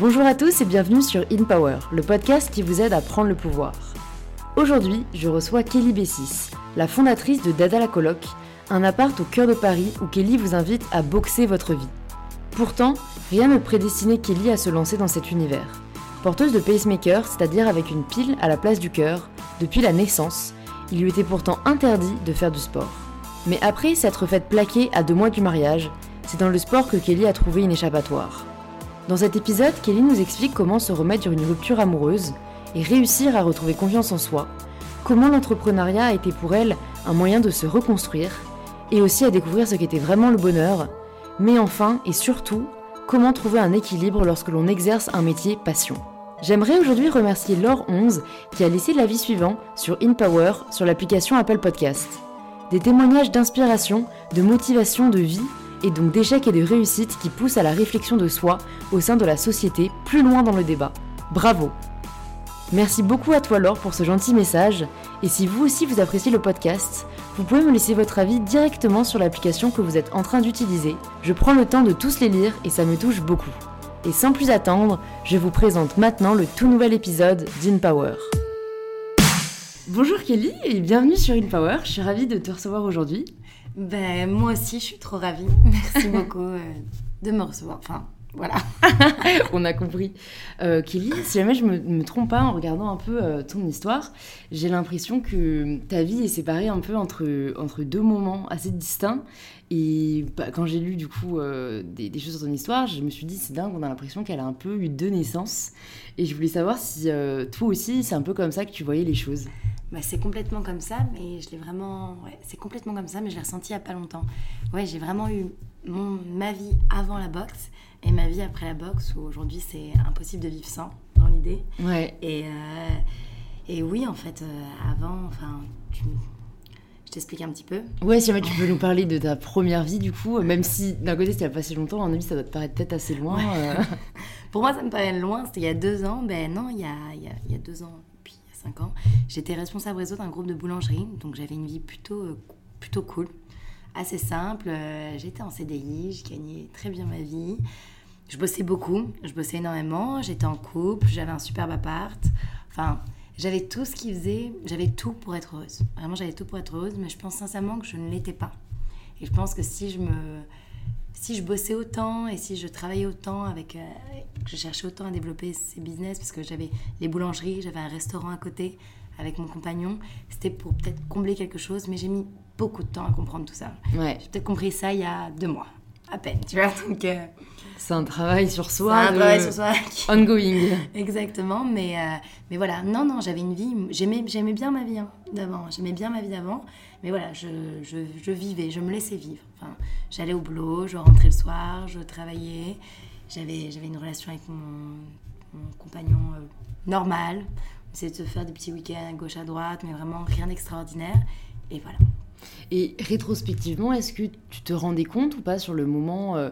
Bonjour à tous et bienvenue sur In Power, le podcast qui vous aide à prendre le pouvoir. Aujourd'hui, je reçois Kelly Bessis, la fondatrice de Dada la Coloc, un appart au cœur de Paris où Kelly vous invite à boxer votre vie. Pourtant, rien ne prédestinait Kelly à se lancer dans cet univers. Porteuse de pacemaker, c'est-à-dire avec une pile à la place du cœur, depuis la naissance, il lui était pourtant interdit de faire du sport. Mais après s'être faite plaquer à deux mois du mariage, c'est dans le sport que Kelly a trouvé une échappatoire. Dans cet épisode, Kelly nous explique comment se remettre d'une rupture amoureuse et réussir à retrouver confiance en soi, comment l'entrepreneuriat a été pour elle un moyen de se reconstruire, et aussi à découvrir ce qu'était vraiment le bonheur, mais enfin et surtout, comment trouver un équilibre lorsque l'on exerce un métier passion. J'aimerais aujourd'hui remercier Laure 11 qui a laissé l'avis suivant sur InPower sur l'application Apple Podcast. Des témoignages d'inspiration, de motivation, de vie et donc d'échecs et de réussites qui poussent à la réflexion de soi au sein de la société, plus loin dans le débat. Bravo Merci beaucoup à toi Laure pour ce gentil message, et si vous aussi vous appréciez le podcast, vous pouvez me laisser votre avis directement sur l'application que vous êtes en train d'utiliser. Je prends le temps de tous les lire et ça me touche beaucoup. Et sans plus attendre, je vous présente maintenant le tout nouvel épisode d'InPower. Bonjour Kelly et bienvenue sur InPower, je suis ravie de te recevoir aujourd'hui. Ben, moi aussi, je suis trop ravie. Merci beaucoup euh, de me recevoir. Enfin, voilà. On a compris. Euh, Kelly, si jamais je me, me trompe pas en regardant un peu euh, ton histoire, j'ai l'impression que ta vie est séparée un peu entre, entre deux moments assez distincts. Et bah, quand j'ai lu du coup euh, des, des, choses sur ton histoire, je me suis dit c'est dingue, on a l'impression qu'elle a un peu eu deux naissances. Et je voulais savoir si toi aussi c'est un peu comme ça que tu voyais les choses. Bah, c'est complètement comme ça, mais je l'ai vraiment. Ouais, c'est complètement comme ça, mais je l'ai ressenti il n'y a pas longtemps. Ouais, j'ai vraiment eu mon, ma vie avant la boxe et ma vie après la boxe, où aujourd'hui c'est impossible de vivre sans, dans l'idée. Ouais. Et, euh, et oui, en fait, euh, avant, enfin, tu, je t'explique un petit peu. Ouais, si jamais tu peux nous parler de ta première vie, du coup, même si d'un côté c'était pas si longtemps, à mon avis ça doit te paraître peut-être assez loin. Ouais. Euh... Pour moi, ça me paraît loin, c'était il y a deux ans. Ben non, il y a, il y a, il y a deux ans, ans. J'étais responsable réseau d'un groupe de boulangerie, donc j'avais une vie plutôt, euh, plutôt cool, assez simple. Euh, J'étais en CDI, je gagnais très bien ma vie. Je bossais beaucoup, je bossais énormément, j'étais en couple, j'avais un superbe appart. Enfin, j'avais tout ce qui faisait, j'avais tout pour être heureuse. Vraiment, j'avais tout pour être heureuse, mais je pense sincèrement que je ne l'étais pas. Et je pense que si je me, si je bossais autant et si je travaillais autant avec, euh, que je cherchais autant à développer ces business, parce que j'avais les boulangeries, j'avais un restaurant à côté avec mon compagnon, c'était pour peut-être combler quelque chose, mais j'ai mis beaucoup de temps à comprendre tout ça. Ouais. J'ai peut-être compris ça il y a deux mois, à peine, tu vois. Donc, euh, c'est un travail sur soi. C'est un travail sur soi. Ongoing. Exactement, mais, euh, mais voilà, non, non, j'avais une vie, j'aimais, j'aimais bien ma vie hein, d'avant, j'aimais bien ma vie d'avant, mais voilà, je, je, je, vivais, je me laissais vivre. Enfin, j'allais au boulot, je rentrais le soir, je travaillais, j'avais, j'avais une relation avec mon, mon compagnon euh, normal, on essayait de se faire des petits week-ends à gauche à droite, mais vraiment rien d'extraordinaire, et voilà. Et rétrospectivement, est-ce que tu te rendais compte ou pas sur le moment euh,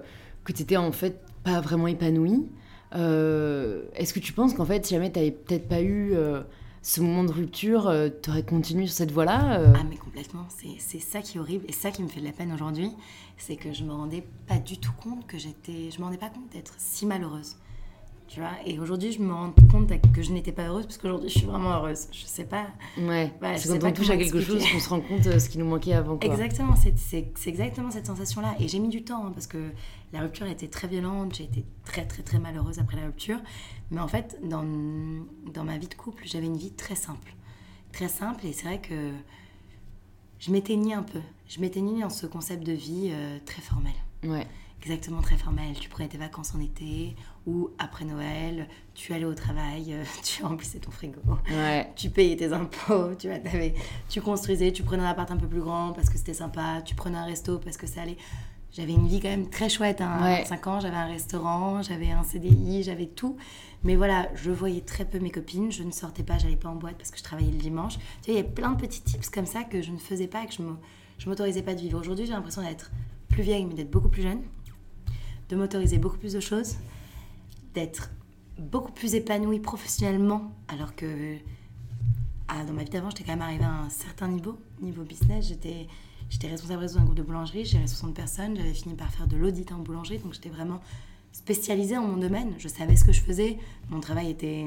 que tu étais en fait pas vraiment épanouie euh, Est-ce que tu penses qu'en fait, si jamais tu n'avais peut-être pas eu euh, ce moment de rupture, euh, tu aurais continué sur cette voie-là Ah, mais complètement. C'est ça qui est horrible et ça qui me fait de la peine aujourd'hui. C'est que je me rendais pas du tout compte que j'étais. Je me rendais pas compte d'être si malheureuse. Tu vois, et aujourd'hui, je me rends compte que je n'étais pas heureuse parce qu'aujourd'hui, je suis vraiment heureuse. Je sais pas. Ouais, bah, c'est quand on touche à quelque expliquer. chose qu'on se rend compte de ce qui nous manquait avant. Quoi. Exactement, c'est exactement cette sensation-là. Et j'ai mis du temps hein, parce que la rupture a été très violente. J'ai été très, très, très malheureuse après la rupture. Mais en fait, dans, dans ma vie de couple, j'avais une vie très simple. Très simple, et c'est vrai que je m'éteignais un peu. Je m'éteignais dans ce concept de vie euh, très formel. Ouais exactement très formel. Tu prenais tes vacances en été ou après Noël, tu allais au travail, euh, tu remplissais ton frigo, ouais. tu payais tes impôts, tu, construisais, tu prenais un appart un peu plus grand parce que c'était sympa, tu prenais un resto parce que ça allait. J'avais une vie quand même très chouette. Hein. Ouais. À 25 ans, j'avais un restaurant, j'avais un CDI, j'avais tout. Mais voilà, je voyais très peu mes copines, je ne sortais pas, j'allais pas en boîte parce que je travaillais le dimanche. Tu il y a plein de petits tips comme ça que je ne faisais pas et que je m'autorisais pas de vivre. Aujourd'hui, j'ai l'impression d'être plus vieille, mais d'être beaucoup plus jeune de m'autoriser beaucoup plus de choses, d'être beaucoup plus épanouie professionnellement, alors que ah, dans ma vie d'avant, j'étais quand même arrivée à un certain niveau, niveau business. J'étais, j'étais responsable réseau d'un groupe de boulangerie, j'avais 60 personnes, j'avais fini par faire de l'audit en boulangerie, donc j'étais vraiment spécialisée en mon domaine. Je savais ce que je faisais. Mon travail était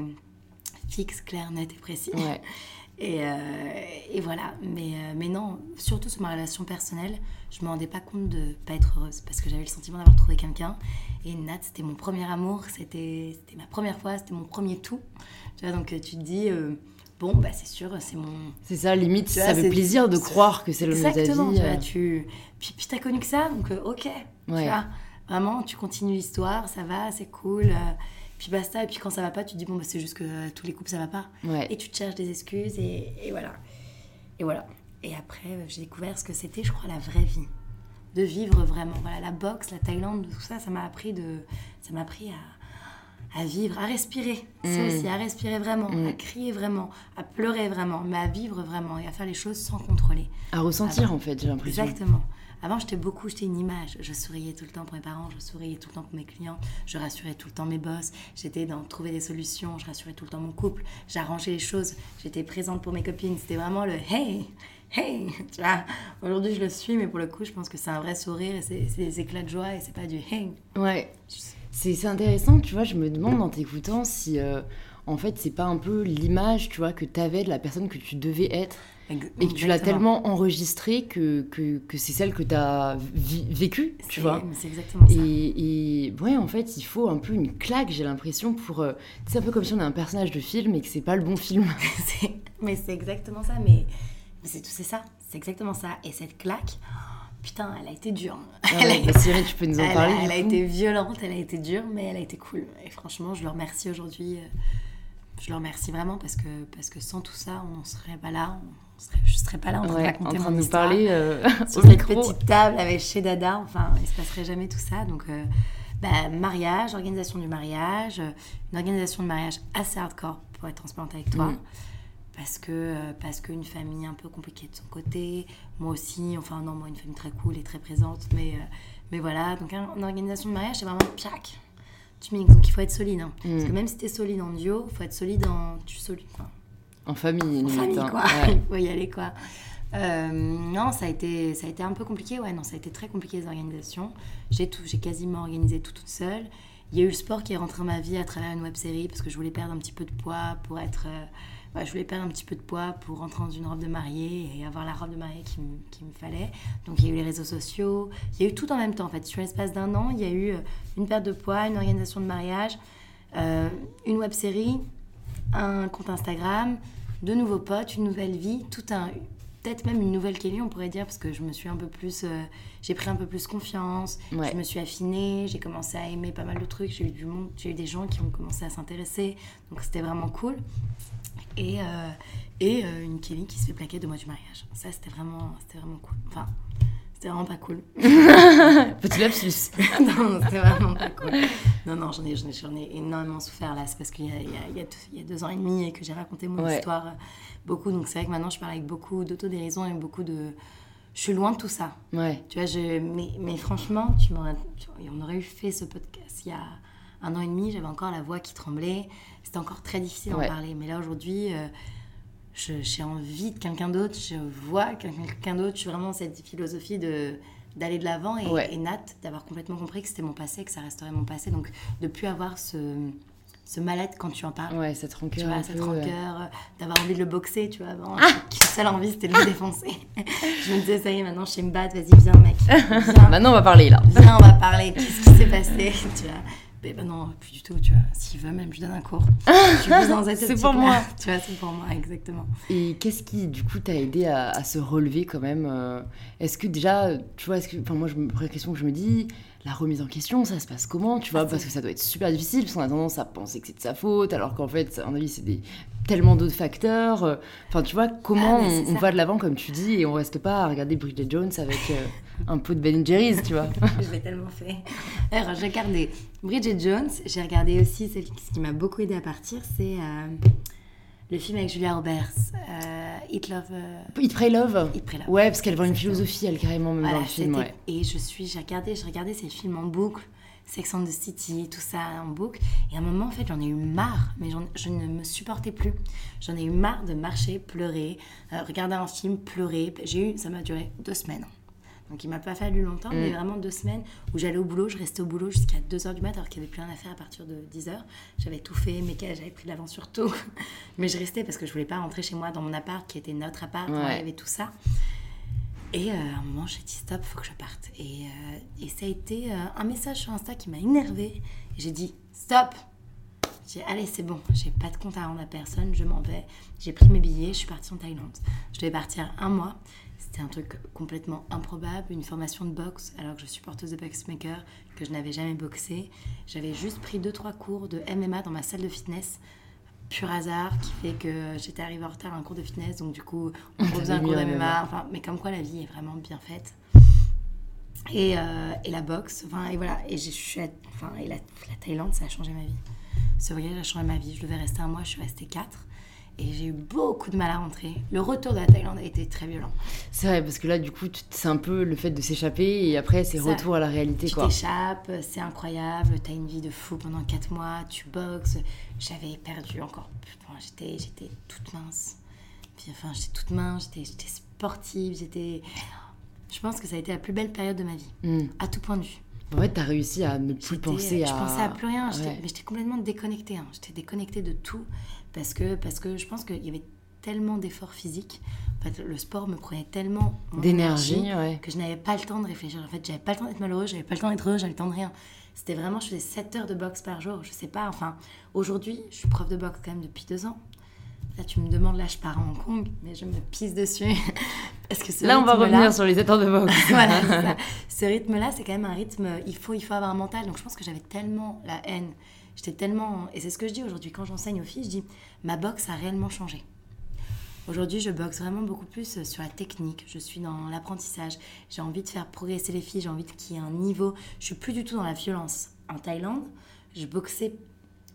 fixe, clair, net et précis. Ouais. Et, euh, et voilà. Mais, euh, mais non, surtout sur ma relation personnelle, je me rendais pas compte de pas être heureuse parce que j'avais le sentiment d'avoir trouvé quelqu'un. Et Nat, c'était mon premier amour, c'était ma première fois, c'était mon premier tout. Tu vois, donc euh, tu te dis, euh, bon, bah c'est sûr, c'est mon. C'est ça, limite, Tu ça vois, fait plaisir de croire que c'est le vie. Exactement, tu vois, tu... Puis, puis t'as connu que ça, donc ok. Tu Ouais. vois, vraiment, tu continues l'histoire, ça va, c'est cool. Puis basta, et puis quand ça va pas, tu te dis, bon, bah, c'est juste que euh, tous les couples, ça va pas. Ouais. Et tu te cherches des excuses, et, et voilà. Et voilà. Et après, euh, j'ai découvert ce que c'était, je crois, la vraie vie. De vivre vraiment. Voilà, la boxe, la Thaïlande, tout ça, ça m'a appris de... Ça m'a appris à, à vivre, à respirer. Ça Mm. aussi, à respirer vraiment, Mm. à crier vraiment, à pleurer vraiment, mais à vivre vraiment et à faire les choses sans contrôler. À ressentir, en fait, j'ai l'impression. Exactement. Avant, j'étais beaucoup, j'étais une image. Je souriais tout le temps pour mes parents, je souriais tout le temps pour mes clients, je rassurais tout le temps mes boss. J'étais dans trouver des solutions, je rassurais tout le temps mon couple, j'arrangeais les choses, j'étais présente pour mes copines. C'était vraiment le hey, hey. Tu vois, aujourd'hui, je le suis, mais pour le coup, je pense que c'est un vrai sourire et c'est des éclats de joie et c'est pas du hey. Ouais. C'est intéressant, tu vois, je me demande en t'écoutant si, euh, en fait, c'est pas un peu l'image, tu vois, que t'avais de la personne que tu devais être. Et que tu l'as tellement enregistrée que, que, que c'est celle que t'as vi- vécue, tu vois. C'est exactement ça. Et, et ouais, en fait, il faut un peu une claque, j'ai l'impression, pour. euh, C'est un peu comme si on a un personnage de film et que c'est pas le bon film. Mais c'est exactement ça, mais, mais c'est tout, c'est ça, c'est exactement ça. Et cette claque, oh, putain, elle a été dure. Ah a ouais, bah, Cyril, tu peux nous en Elle, parler a, elle a été violente, elle a été dure, mais elle a été cool. Et franchement, je le remercie aujourd'hui. euh, Je le remercie vraiment parce que, parce que sans tout ça, on ne serait pas là. On serait, je ne serais pas là en train de Ouais, en raconter train mon de nous histoire. parler euh, sur cette micro. petite table avec chez Dada. Enfin, il se passerait jamais tout ça. Donc, euh, bah, mariage, organisation du mariage, euh, une organisation de mariage assez hardcore pour être transparente avec toi. Mm. Parce que parce qu'une famille un peu compliquée de son côté, moi aussi, enfin non, moi une famille très cool et très présente, mais, mais voilà, donc un- une organisation de mariage, c'est vraiment piac, tu mixes, donc il faut être solide. hein. Parce Mm. que même si tu es solide en duo, il faut être solide en, tu solide, enfin, En famille, en famille, hein. quoi. Ouais. Il faut y aller, quoi. Euh, non, ça a, été, ça a été un peu compliqué. Ouais, non, ça a été très compliqué, les organisations. J'ai tout, j'ai quasiment organisé tout toute seule. Il y a eu le sport qui est rentré dans ma vie à travers une web série parce que je voulais perdre un petit peu de poids pour être. euh, je voulais perdre un petit peu de poids pour rentrer dans une robe de mariée et avoir la robe de mariée qu'il me, qu'il me fallait. Donc il y a eu les réseaux sociaux, il y a eu tout en même temps en fait. Sur l'espace d'un an, il y a eu euh, une perte de poids, une organisation de mariage, euh, une web série, un compte Instagram, de nouveaux potes, une nouvelle vie, tout un peut-être même une nouvelle Kelly, on pourrait dire, parce que je me suis un peu plus, euh, j'ai pris un peu plus confiance, Ouais. je me suis affinée, j'ai commencé à aimer pas mal de trucs, j'ai eu du monde, j'ai eu des gens qui ont commencé à s'intéresser, donc c'était vraiment cool. Et, euh, et euh, une Kelly qui se fait plaquer deux mois du mariage. Ça, c'était vraiment, c'était vraiment cool. Enfin, c'était vraiment pas cool. Petit lapsus. non, c'était vraiment pas cool. Non, non, j'en ai, j'en ai, énormément souffert là. C'est parce qu'il y a, il y, y, a, deux ans et demi et que j'ai raconté mon Ouais. histoire euh, beaucoup. Donc c'est vrai que maintenant je parle avec beaucoup d'autodérision et beaucoup de. Je suis loin de tout ça. Ouais. Tu vois, je, mais, mais franchement, tu m'aurais, on aurait eu fait ce podcast il y a un an et demi, j'avais encore la voix qui tremblait. C'était encore très difficile d'en Ouais. parler. Mais là, aujourd'hui, euh, j'ai envie de quelqu'un d'autre, je vois quelqu'un d'autre. Je suis vraiment cette philosophie de d'aller de l'avant et, Ouais. et Nat d'avoir complètement compris que c'était mon passé, que ça resterait mon passé. Donc, de plus avoir ce, ce mal-être quand tu en parles. Ouais, cette Tu rancœur. vois, un cette rancœur, euh, d'avoir envie de le boxer, tu vois, avant. Ah seule envie, c'était de le défoncer. je me disais, ça y est, maintenant, je sais me battre, vas-y, viens, mec. Viens, Maintenant, on va parler là. viens, on va parler, qu'est-ce qui s'est passé, tu vois? Mais ben non, plus du tout, tu vois. S'il veut, même, je donne un cours. C'est pour moi. Tu vois, c'est pour moi, exactement. Et qu'est-ce qui, du coup, t'a aidé à, à se relever quand même euh, Est-ce que déjà, tu vois, est-ce que, enfin, moi, je me, première question que je me dis, la remise en question, ça se passe comment, tu vois? Ah, Parce que ça doit être super difficile, parce qu'on a tendance à penser que c'est de sa faute, alors qu'en fait, à mon avis, c'est des tellement d'autres facteurs. euh, Enfin, tu vois, comment Ah, on, va de l'avant, comme tu dis, et on reste pas à regarder Bridget Jones avec euh, un pot de Ben Jerry's, tu vois je l'ai tellement fait. Alors, j'ai regardé Bridget Jones. J'ai regardé aussi celle qui, ce qui m'a beaucoup aidé à partir, c'est euh, le film avec Julia Roberts, euh, Eat Love, Eat, Pray, Love Eat, Pray, Love. Ouais, parce qu'elle vend une philosophie, elle, carrément, même dans Voilà, le film, ouais. Et je suis, j'ai regardé, j'ai regardé ces films en boucle, Sex and the City, tout ça en boucle. Et à un moment, en fait, j'en ai eu marre, mais je ne me supportais plus. J'en ai eu marre de marcher, pleurer, euh, regarder un film, pleurer. J'ai eu, ça m'a duré deux semaines. Donc il m'a pas fallu longtemps, mais Mm. vraiment deux semaines où j'allais au boulot, je restais au boulot jusqu'à 2h du matin alors qu'il n'y avait plus rien à faire à partir de 10h. J'avais tout fait, mes cas, j'avais pris de l'avance sur tout. mais je restais parce que je voulais pas rentrer chez moi dans mon appart qui était notre appart, Ouais. il y avait tout ça. Et euh, à un moment, j'ai dit stop, faut que je parte. Et, euh, et ça a été euh, un message sur Insta qui m'a énervée. J'ai dit stop. J'ai allez, c'est bon, j'ai pas de compte à rendre à personne, je m'en vais. J'ai pris mes billets, je suis partie en Thaïlande. Je devais partir un mois. C'était un truc complètement improbable, une formation de boxe, alors que je suis porteuse de boxmaker, que je n'avais jamais boxé. J'avais juste pris 2-3 cours de MMA dans ma salle de fitness. Pur hasard qui fait que j'étais arrivée en retard à un cours de fitness, donc du coup, on proposait un cours de MMA. MMA. Enfin, mais comme quoi la vie est vraiment bien faite. Et, euh, et la boxe, enfin, et voilà. Et, je suis à- enfin, et la, la Thaïlande, ça a changé ma vie. Ce voyage a changé ma vie. Je devais rester un mois, je suis restée quatre. Et j'ai eu beaucoup de mal à rentrer. Le retour de la Thaïlande a été très violent. C'est vrai, parce que là, du coup, c'est un peu le fait de s'échapper et après, c'est retour à la réalité, Tu t'échappes, c'est incroyable, t'as une vie de fou pendant 4 mois, tu boxes. J'avais perdu encore plus. Enfin, j'étais, j'étais toute mince. Puis, enfin, j'étais toute mince, j'étais, j'étais sportive, j'étais. Je pense que ça a été la plus belle période de ma vie, Hmm. à tout point de vue. En fait, t'as réussi à ne plus penser à. Je pensais à plus rien, Ouais. mais j'étais complètement déconnectée. hein. J'étais déconnectée de tout parce que, parce que je pense qu'il y avait tellement d'efforts physiques. En fait, le sport me prenait tellement D'énergie, énergie ouais. que je n'avais pas le temps de réfléchir. En fait, j'avais pas le temps d'être malheureuse, j'avais pas le temps d'être heureuse, j'avais le temps de rien. C'était vraiment, je faisais 7 heures de boxe par jour. Je sais pas, enfin, aujourd'hui, je suis prof de boxe quand même depuis deux ans. Là, tu me demandes, là, je pars à Hong Kong, mais je me pisse dessus. Parce que ce Là, on va revenir sur les états de boxe. voilà, ça. Ce rythme-là, c'est quand même un rythme, il faut, il faut avoir un mental. Donc je pense que j'avais tellement la haine, j'étais tellement... Et c'est ce que je dis aujourd'hui, quand j'enseigne aux filles, je dis, ma boxe a réellement changé. Aujourd'hui, je boxe vraiment beaucoup plus sur la technique. Je suis dans l'apprentissage. J'ai envie de faire progresser les filles. J'ai envie qu'il y ait un niveau. Je suis plus du tout dans la violence. En Thaïlande, je boxais,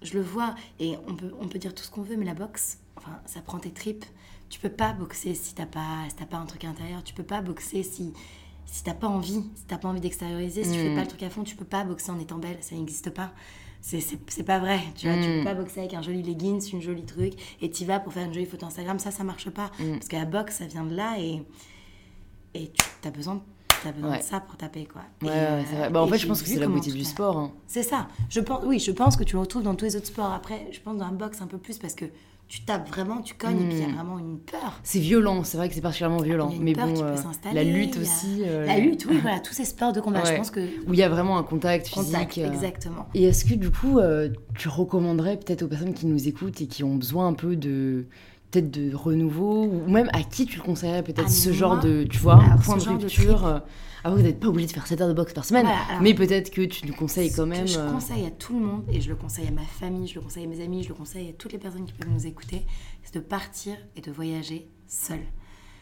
je le vois. Et on peut, on peut dire tout ce qu'on veut, mais la boxe, enfin, ça prend tes tripes. Tu peux pas boxer si t'as pas, si t'as pas un truc intérieur. Tu peux pas boxer si, si t'as pas envie. Si t'as pas envie d'extérioriser. Si tu fais Mm. pas le truc à fond, tu peux pas boxer en étant belle. Ça n'existe pas. C'est- pas vrai, tu vois, tu Mm. peux pas boxer avec un joli leggings, une jolie truc, et t'y vas pour faire une jolie photo Instagram, ça, ça marche pas. Mm. Parce que la boxe, ça vient de là, et, et tu as besoin, as besoin Ouais. de ça pour taper, quoi. Ouais, ouais, euh, c'est vrai. Bah, en fait, je pense que c'est la beauté du sport. hein. C'est ça. Je pense, oui, je pense que tu le retrouves dans tous les autres sports. Après, je pense dans la boxe un peu plus, parce que tu tapes vraiment, tu cognes, et puis il y a Mm. vraiment une peur. C'est violent, c'est vrai que c'est particulièrement violent. Il y a une Mais peur bon, qui euh, la lutte a- aussi. euh, La lutte, oui, voilà, tous ces sports de combat, je pense que... Où il y a vraiment un contact physique. Contact, euh. exactement. Et est-ce que du coup, euh, tu recommanderais peut-être aux personnes qui nous écoutent et qui ont besoin un peu de peut-être de renouveau ou même à qui tu le conseillerais peut-être ce moi, genre de tu vois alors, point de rupture euh, ah vous n'êtes pas obligé de faire 7 heures de boxe par semaine Voilà, alors- mais peut-être que tu nous conseilles quand que même je euh, conseille à tout le monde, et je le conseille à ma famille, je le conseille à mes amis, je le conseille à toutes les personnes qui peuvent nous écouter, c'est de partir et de voyager seul.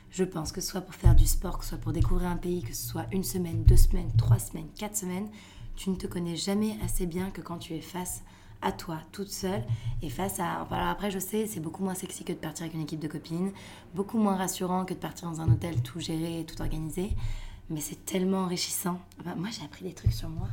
Je pense que ce soit pour faire du sport, que ce soit pour découvrir un pays, que ce soit une semaine, deux semaines, trois semaines, quatre semaines, tu ne te connais jamais assez bien que quand tu es face à toi, toute seule, et face à... alors après, je sais, c'est beaucoup moins sexy que de partir avec une équipe de copines, beaucoup moins rassurant que de partir dans un hôtel tout géré et tout organisé, mais c'est tellement enrichissant. Moi, j'ai appris des trucs sur moi,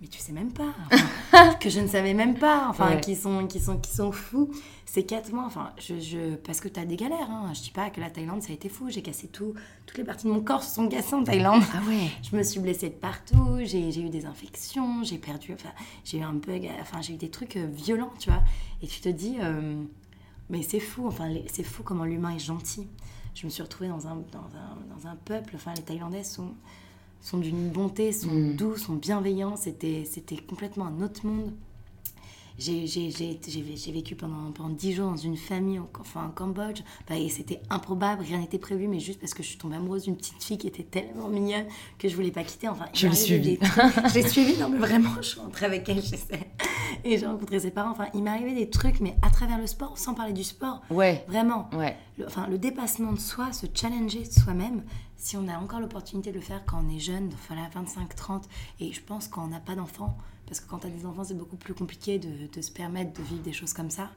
mais tu sais même pas, enfin, que je ne savais même pas, enfin, Ouais. qui, sont, qui, sont, qui sont fous. Ces quatre mois, enfin, je, je, parce que tu as des galères, hein. je dis pas que la Thaïlande, ça a été fou, j'ai cassé tout, toutes les parties de mon corps se sont cassées en Thaïlande. ah ouais Je me suis blessée de partout, j'ai eu des infections, j'ai perdu, enfin, j'ai eu un bug, enfin, j'ai eu des trucs euh, violents, tu vois. Et tu te dis, euh, mais c'est fou, enfin, c'est fou comment l'humain est gentil. Je me suis retrouvée dans un, dans un, dans un peuple, enfin, les Thaïlandais sont, sont d'une bonté, sont Mm. doux, sont bienveillants, c'était c'était complètement un autre monde. J'ai j'ai- j'ai- j'ai- j'ai vécu pendant, pendant 10 jours dans une famille, au- enfin en Cambodge, Enfin, et c'était improbable, rien n'était prévu, mais juste parce que je suis tombée amoureuse d'une petite fille qui était tellement mignonne que je voulais pas quitter. Enfin, Je l'ai suivie. Je l'ai suivie, non mais vraiment, je suis rentrée avec elle, je sais. Et j'ai rencontré ses parents. Enfin, il m'est arrivé des trucs, mais à travers le sport, sans parler du sport. ouais Vraiment. ouais Le, enfin, le dépassement de soi, se challenger soi-même, si on a encore l'opportunité de le faire quand on est jeune, voilà, 25, 30, et je pense quand on n'a pas d'enfants, parce que quand tu as des enfants, c'est beaucoup plus compliqué de, de se permettre de vivre des choses comme ça.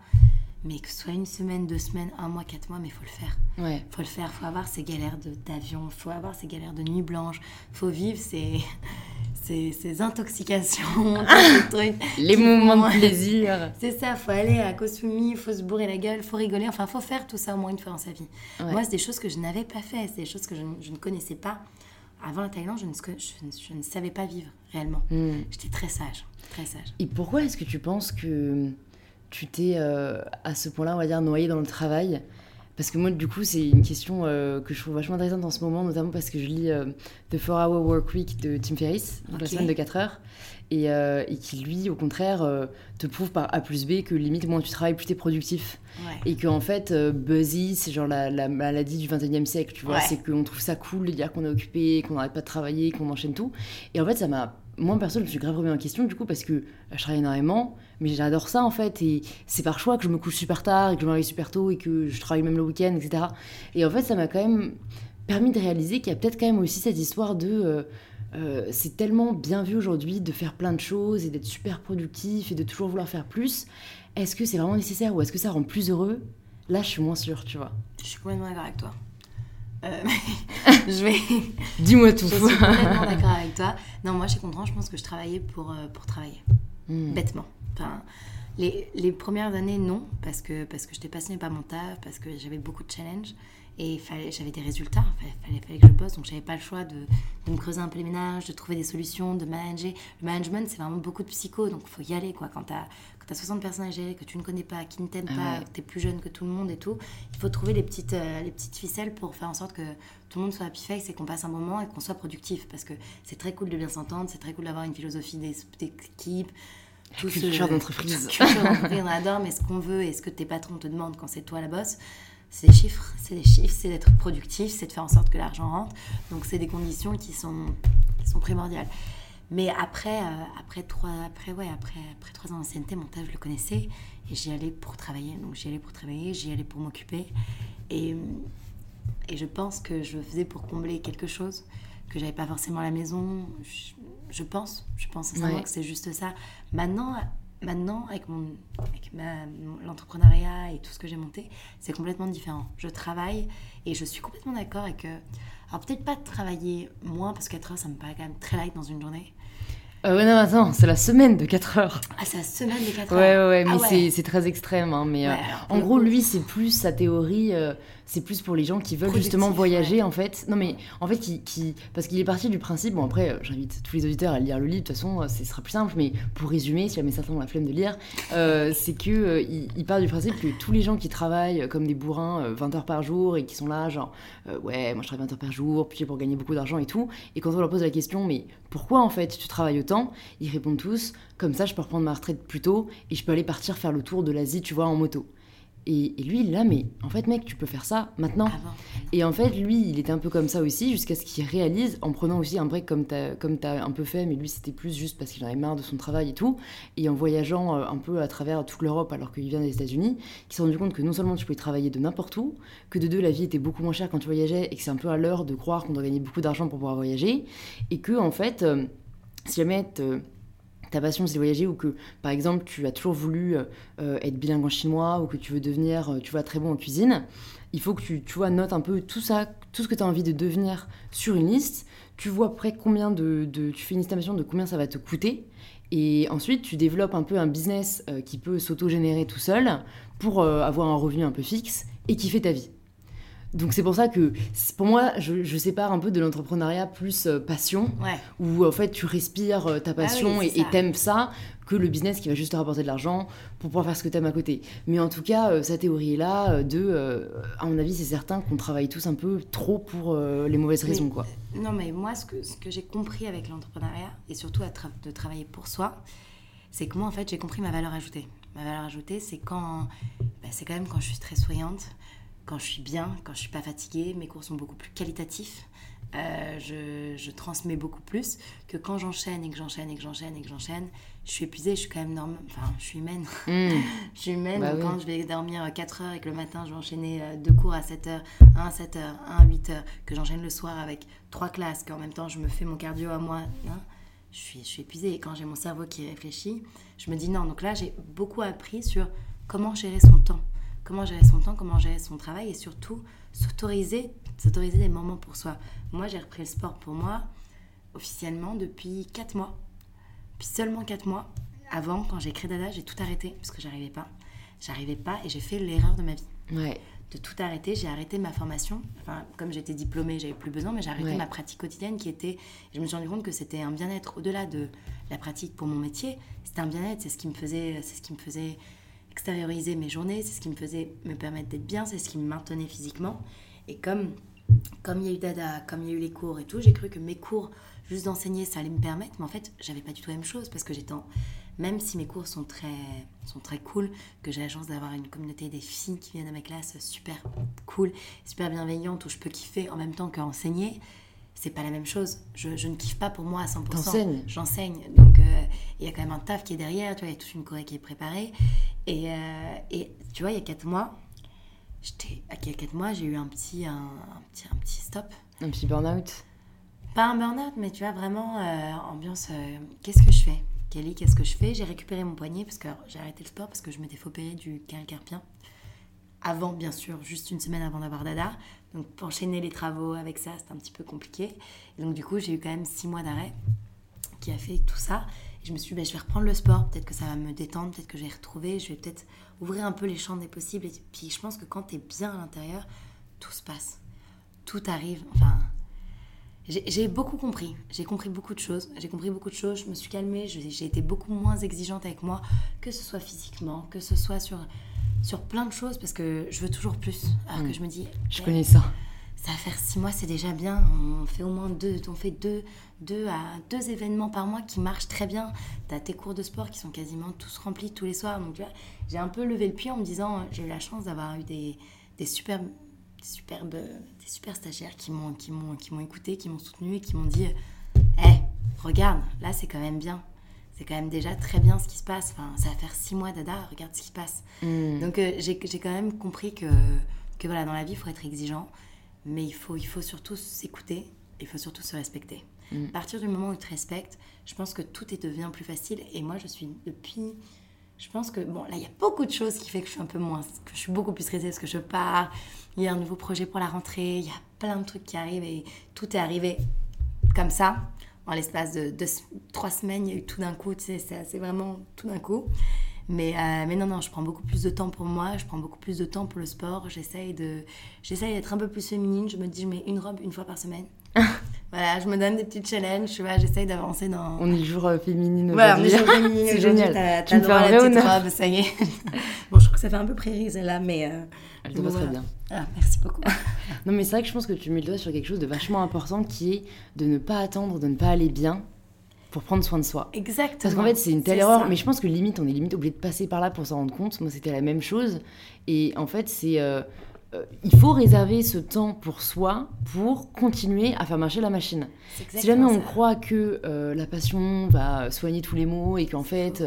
Mais que ce soit une semaine, deux semaines, un mois, quatre mois, mais il faut le faire. ouais faut le faire, faut avoir ces galères d'avion, faut avoir ces galères de nuit blanche, faut vivre ces, ces, ces intoxications, tous ces trucs. les moments font- de plaisir c'est ça, faut aller à Kosumi, faut se bourrer la gueule, faut rigoler, enfin faut faire tout ça au moins une fois dans sa vie. Ouais. Moi, c'est des choses que je n'avais pas fait, c'est des choses que je, ne- je ne connaissais pas. avant la Thaïlande, je ne, je, ne savais pas vivre réellement. Hmm. J'étais très sage, très sage. Et pourquoi est-ce que tu penses que tu t'es euh, à ce point-là, on va dire, noyé dans le travail parce que moi, du coup, c'est une question euh, que je trouve vachement intéressante en ce moment, notamment parce que je lis euh, The 4 Hour Work Week de Tim Ferriss, donc la semaine de 4 heures, et, et qui, lui, au contraire, te prouve par A plus B que limite, moins tu travailles, plus tu es productif. Et que, en fait, buzzy, c'est genre la, la, maladie du 21e siècle, tu vois. C'est qu'on trouve ça cool de dire qu'on est occupé, qu'on n'arrête pas de travailler, qu'on enchaîne tout. Et en fait, ça m'a moi perso je me suis grave remis en question du coup parce que je travaille énormément mais j'adore ça en fait et c'est par choix que je me couche super tard et que je me réveille super tôt et que je travaille même le week-end etc et en fait ça m'a quand même permis de réaliser qu'il y a peut-être quand même aussi cette histoire de euh, euh, c'est tellement bien vu aujourd'hui de faire plein de choses et d'être super productif et de toujours vouloir faire plus est-ce que c'est vraiment nécessaire ou est-ce que ça rend plus heureux? Là je suis moins sûre tu vois je suis complètement d'accord avec toi euh, je vais. Dis-moi tout. Je suis complètement d'accord avec toi. Non, moi, je suis contente. Je pense que je travaillais pour, euh, pour travailler. Hmm. Bêtement. Enfin, les, les, premières années, non, parce que, parce que je n'étais passionnée par mon taf, parce que j'avais beaucoup de challenges et j'avais des résultats, il fallait, fallait, que je bosse, donc j'avais pas le choix de, de, me creuser un peu les ménages, de trouver des solutions, de manager. Le management, c'est vraiment beaucoup de psycho, donc il faut y aller. Quoi. Quand tu as, as, 60 personnes à gérer, que tu ne connais pas, qui ne t'aiment ah pas, que tu es plus jeune que tout le monde et tout, il faut trouver les petites, euh, les petites ficelles pour faire en sorte que tout le monde soit happy face et qu'on passe un moment et qu'on soit productif. Parce que c'est très cool de bien s'entendre, c'est très cool d'avoir une philosophie d'équipe. Tout culture d'entreprise. Culture d'entreprise, on adore, mais ce qu'on veut et ce que tes patrons te demandent quand c'est toi la boss, c'est des chiffres, c'est des chiffres, c'est d'être productif, c'est de faire en sorte que l'argent rentre. Donc c'est des conditions qui sont, qui sont primordiales. Mais après, euh, après, trois, après, ouais, après, après trois ans d'ancienneté, mon taf, je le connaissais et j'y allais pour travailler. Donc j'y allais pour travailler, j'y allais pour m'occuper. Et, et je pense que je faisais pour combler quelque chose que j'avais pas forcément à la maison. Je, pense, je pense sincèrement que c'est juste ça. Maintenant, Maintenant, avec, mon, avec l'entrepreneuriat et tout ce que j'ai monté, c'est complètement différent. Je travaille et je suis complètement d'accord avec... alors peut-être pas travailler moins, parce que 4 heures, ça me paraît quand même très light dans une journée. Euh, ouais, non, attends, c'est la semaine de 4 heures. Ah, c'est la semaine de 4 heures. Ouais, ouais, mais ah c'est très extrême. Hein, mais euh, en gros, lui, c'est plus sa théorie, euh, c'est plus pour les gens qui veulent justement voyager, en fait. Non, mais en fait, qui, qui... parce qu'il est parti du principe, bon, après, j'invite tous les auditeurs à lire le livre, de toute façon, ce sera plus simple, mais pour résumer, si jamais certains ont la flemme de lire, c'est que il, part du principe que tous les gens qui travaillent comme des bourrins 20 heures par jour et qui sont là, genre, ouais, moi je travaille 20 heures par jour, puis pour gagner beaucoup d'argent et tout, et quand on leur pose la question, mais pourquoi en fait tu travailles autant Ils répondent tous comme ça je peux reprendre ma retraite plus tôt et je peux aller partir faire le tour de l'Asie, tu vois, en moto. Et, lui, là, mais en fait, mec, tu peux faire ça maintenant. Ah et en fait, lui, il était un peu comme ça aussi, jusqu'à ce qu'il réalise, en prenant aussi un break comme tu as, comme as un peu fait, mais lui, c'était plus juste parce qu'il en avait marre de son travail et tout, et en voyageant euh, un peu à travers toute l'Europe alors qu'il vient des États-Unis, qui s'est rendu compte que non seulement tu pouvais travailler de n'importe où, que de deux, la vie était beaucoup moins chère quand tu voyageais, et que c'est un peu à l'heure de croire qu'on doit gagner beaucoup d'argent pour pouvoir voyager, et que, en fait, euh, si jamais ta passion c'est de voyager ou que par exemple tu as toujours voulu euh, être bilingue en chinois ou que tu veux devenir euh, tu vois très bon en cuisine il faut que tu, tu vois notes un peu tout ça tout ce que tu as envie de devenir sur une liste. Tu vois après combien de, tu fais une estimation de combien ça va te coûter et ensuite tu développes un peu un business euh, qui peut s'auto-générer tout seul pour avoir un revenu un peu fixe et qui fait ta vie donc c'est pour ça que pour moi, je, sépare un peu de l'entrepreneuriat plus euh, passion, où en fait tu respires euh, ta ah passion et t'aimes ça, que le business qui va juste te rapporter de l'argent pour pouvoir faire ce que t'aimes à côté. Mais en tout cas, euh, sa théorie est là de, à mon avis, c'est certain qu'on travaille tous un peu trop pour les mauvaises raisons. quoi. Non, mais moi, ce que, ce que j'ai compris avec l'entrepreneuriat, et surtout de travailler pour soi, c'est que moi, en fait, j'ai compris ma valeur ajoutée. Ma valeur ajoutée, c'est quand, bah, c'est quand même quand je suis très souriante, quand je suis bien, quand je suis pas fatiguée, mes cours sont beaucoup plus qualitatifs. Euh, je, transmets beaucoup plus que quand j'enchaîne et que j'enchaîne et que j'enchaîne et que j'enchaîne. Je suis épuisée, je suis quand même normale. Enfin, je suis humaine. Hmm. je suis humaine. Bah quand je vais dormir 4 heures et que le matin, je vais enchaîner euh, deux cours à 7 heures, un à 7 heures, un à 8 heures, que j'enchaîne le soir avec trois classes, qu'en même temps, je me fais mon cardio à moi, hein, je, suis, je suis épuisée. Et quand j'ai mon cerveau qui réfléchit, je me dis non. Donc là, j'ai beaucoup appris sur comment gérer son temps comment gérer son temps, comment gérer son travail et surtout s'autoriser, s'autoriser des moments pour soi. Moi, j'ai repris le sport pour moi officiellement depuis 4 mois. Puis seulement 4 mois. Avant, quand j'ai créé Dada, j'ai tout arrêté parce que j'arrivais pas. J'arrivais pas et j'ai fait l'erreur de ma vie. Ouais. de tout arrêter. J'ai arrêté ma formation. Enfin, comme j'étais diplômée, j'avais plus besoin, mais j'ai arrêté ma pratique quotidienne qui était. Je me suis rendu compte que c'était un bien-être au-delà de la pratique pour mon métier. C'était un bien-être. C'est ce qui me faisait, c'est ce qui me faisait extérioriser mes journées. C'est ce qui me faisait me permettre d'être bien. C'est ce qui me maintenait physiquement. Et comme comme il y a eu Dada, comme il y a eu les cours et tout, j'ai cru que mes cours, juste d'enseigner, ça allait me permettre. Mais en fait, j'avais pas du tout la même chose parce que j'étais en même si mes cours sont très, sont très cool, que j'ai la chance d'avoir une communauté des filles qui viennent à ma classe super cool, super bienveillante, où je peux kiffer en même temps qu'enseigner, c'est pas la même chose. Je, ne kiffe pas pour moi à 100%. J'enseigne. Donc, euh, il y a quand même un taf qui est derrière, tu vois, il y a toute une choré qui est préparée. Et, euh, et tu vois, il y a 4 mois, j'étais, il y a 4 mois, j'ai eu un petit, un, petit, un petit stop. Un petit burn-out Pas un burn-out, mais tu vois, vraiment, euh, ambiance, qu'est-ce que je fais? Kelly, qu'est-ce que je fais? J'ai récupéré mon poignet parce que j'ai arrêté le sport parce que je m'étais fait du canal carpien. Avant, bien sûr, juste une semaine avant d'avoir Dada. Donc, enchaîner les travaux avec ça, c'était un petit peu compliqué. Et donc, du coup, j'ai eu quand même six mois d'arrêt qui a fait tout ça. Et je me suis dit, bah, je vais reprendre le sport. Peut-être que ça va me détendre, peut-être que je vais retrouver. Je vais peut-être ouvrir un peu les champs des possibles. Et puis, je pense que quand tu es bien à l'intérieur, tout se passe. Tout arrive. Enfin, j'ai beaucoup compris. J'ai compris beaucoup de choses. J'ai compris beaucoup de choses. Je me suis calmée. J'ai été beaucoup moins exigeante avec moi, que ce soit physiquement, que ce soit sur, sur plein de choses, parce que je veux toujours plus. Alors que mm. je me dis. Je connais ça. Ça va faire six mois, c'est déjà bien. On fait au moins deux, on fait deux, deux à deux événements par mois qui marchent très bien. Tu as tes cours de sport qui sont quasiment tous remplis tous les soirs. Donc, tu vois, j'ai un peu levé le pied en me disant, j'ai eu la chance d'avoir eu des, des super des superbes, des super stagiaires qui m'ont, qui m'ont, qui m'ont écouté, qui m'ont soutenu et qui m'ont dit, hé, regarde, là c'est quand même bien. C'est quand même déjà très bien ce qui se passe. Enfin, ça va faire six mois d'Ada, regarde ce qui se passe. Hmm. Donc euh, j'ai, quand même compris que, que voilà, dans la vie, il faut être exigeant, mais il faut, il faut surtout s'écouter, il faut surtout se respecter. Hmm. À partir du moment où tu te respectes, je pense que tout est devient plus facile. Et moi, je suis depuis je pense que, bon, là, il y a beaucoup de choses qui fait que je suis un peu moins, que je suis beaucoup plus stressée parce que je pars. Il y a un nouveau projet pour la rentrée, il y a plein de trucs qui arrivent et tout est arrivé comme ça. En l'espace de, trois semaines, il y a eu tout d'un coup, tu sais, c'est vraiment tout d'un coup. Mais, euh, mais non, non, je prends beaucoup plus de temps pour moi, je prends beaucoup plus de temps pour le sport. J'essaye d'être un peu plus féminine. Je me dis, je mets une robe une fois par semaine. voilà, je me donne des petits challenges, tu vois, j'essaye d'avancer dans... On est jour euh, féminine Voilà, on est jour féminine C'est génial. T'as, tu me vrai honneur. Robe, ça y est. bon, je trouve que ça fait un peu prairie, celle-là, mais... Euh, Elle te va très bien. Ah, merci beaucoup. Non, mais c'est vrai que je pense que tu mets le doigt sur quelque chose de vachement important qui est de ne pas attendre, de ne pas aller bien pour prendre soin de soi. Exactement. Parce qu'en fait, c'est une telle erreur, mais je pense que limite, on est limite obligé de passer par là pour s'en rendre compte. Moi, c'était la même chose. Et en fait, c'est... Euh, euh, il faut réserver ce temps pour soi pour continuer à faire marcher la machine. Si jamais on croit que euh, la passion va soigner tous les maux et qu'en fait,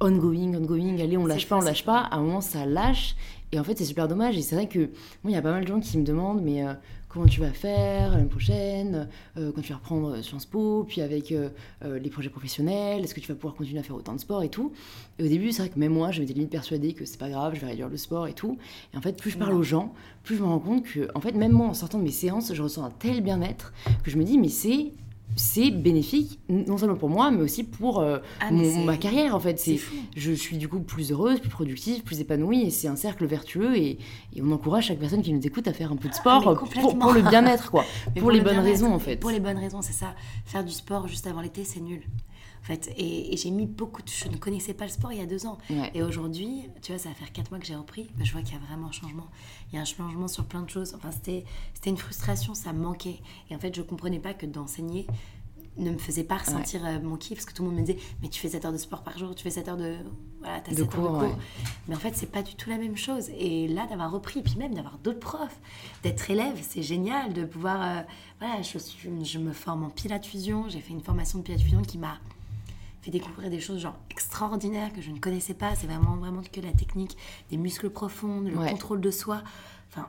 ongoing, ongoing, allez, on lâche pas, on lâche pas, à un moment ça lâche. Et en fait, c'est super dommage. Et c'est vrai que moi, il y a pas mal de gens qui me demandent, mais comment tu vas faire l'année prochaine, euh, quand tu vas reprendre Sciences Po, puis avec euh, euh, les projets professionnels, est-ce que tu vas pouvoir continuer à faire autant de sport et tout. Et au début, c'est vrai que même moi, je m'étais limite persuadée que c'est pas grave, je vais réduire le sport et tout. Et en fait, plus je parle aux gens, plus je me rends compte que, en fait, même moi, en sortant de mes séances, je ressens un tel bien-être que je me dis, mais c'est c'est bénéfique, non seulement pour moi, mais aussi pour euh, ah, ma carrière, en fait. C'est, je suis du coup plus heureuse, plus productive, plus épanouie, et c'est un cercle vertueux, et, on encourage chaque personne qui nous écoute à faire un peu de ah, sport pour, le bien-être, quoi. pour, les bonnes raisons, en fait. Pour les bonnes raisons, c'est ça. Faire du sport juste avant l'été, c'est nul fait. Et, j'ai mis beaucoup de... Je ne connaissais pas le sport il y a deux ans. Et aujourd'hui, tu vois, ça va faire quatre mois que j'ai repris. Bah, je vois qu'il y a vraiment un changement. Il y a un changement sur plein de choses. Enfin, c'était une frustration, ça me manquait. Et en fait, je ne comprenais pas que d'enseigner ne me faisait pas ressentir euh, mon kiff parce que tout le monde me disait mais tu fais 7 heures de sport par jour tu fais 7 heures de voilà t'as 7 cours, heures de cours mais en fait c'est pas du tout la même chose et là d'avoir repris puis même d'avoir d'autres profs d'être élève c'est génial de pouvoir euh, voilà je, je, me forme en pilates fusion j'ai fait une formation de pilates fusion qui m'a fait découvrir des choses genre extraordinaires que je ne connaissais pas. C'est vraiment, vraiment que la technique, des muscles profonds, le contrôle de soi. Enfin,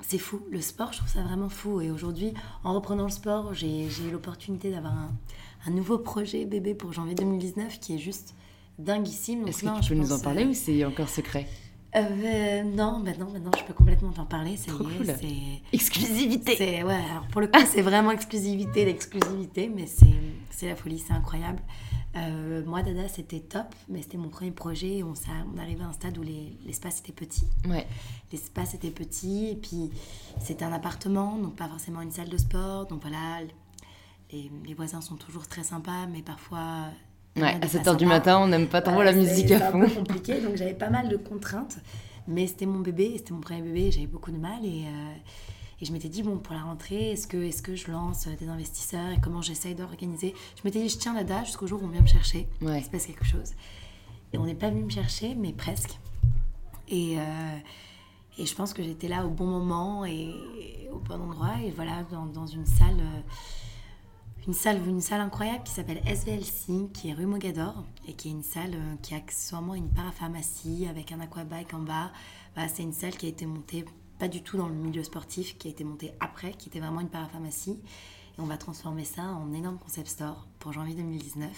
c'est fou. Le sport, je trouve ça vraiment fou. Et aujourd'hui, en reprenant le sport, j'ai eu l'opportunité d'avoir un, un, nouveau projet bébé pour janvier 2019 qui est juste dinguissime. Est-ce que tu peux nous en parler euh, ou c'est encore secret? Euh, non, maintenant, maintenant, je peux complètement t'en parler. Cool. c'est. Exclusivité. C'est, ouais, alors pour le coup, c'est vraiment exclusivité, l'exclusivité, mais c'est, c'est la folie, c'est incroyable. Euh, moi, Dada, c'était top, mais c'était mon premier projet. On, on arrivait à un stade où les- l'espace était petit. Ouais. L'espace était petit, et puis c'était un appartement, donc pas forcément une salle de sport. Donc voilà, les, les voisins sont toujours très sympas, mais parfois. Ouais, à pas 7h du matin, on n'aime pas trop la musique c'est- à C'est fond. un peu compliqué, donc j'avais pas mal de contraintes. Mais c'était mon bébé, c'était mon premier bébé, j'avais beaucoup de mal. Et, euh, et je m'étais dit, bon, pour la rentrée, est-ce que, est que je lance des investisseurs et comment j'essaye d'organiser? Je m'étais dit, je tiens la date jusqu'au jour où on vient me chercher. Ouais. Il se passe quelque chose. Et on n'est pas venu me chercher, mais presque. Et, euh, et je pense que j'étais là au bon moment et au bon endroit. Et voilà, dans, dans une salle. euh, une salle, une salle incroyable qui s'appelle SVLC, qui est rue Mogador, et qui est une salle euh, qui a accessoirement une parapharmacie avec un aquabike en bas. C'est une salle qui a été montée pas du tout dans le milieu sportif, qui a été montée après, qui était vraiment une parapharmacie. Et on va transformer ça en énorme concept store pour janvier 2019.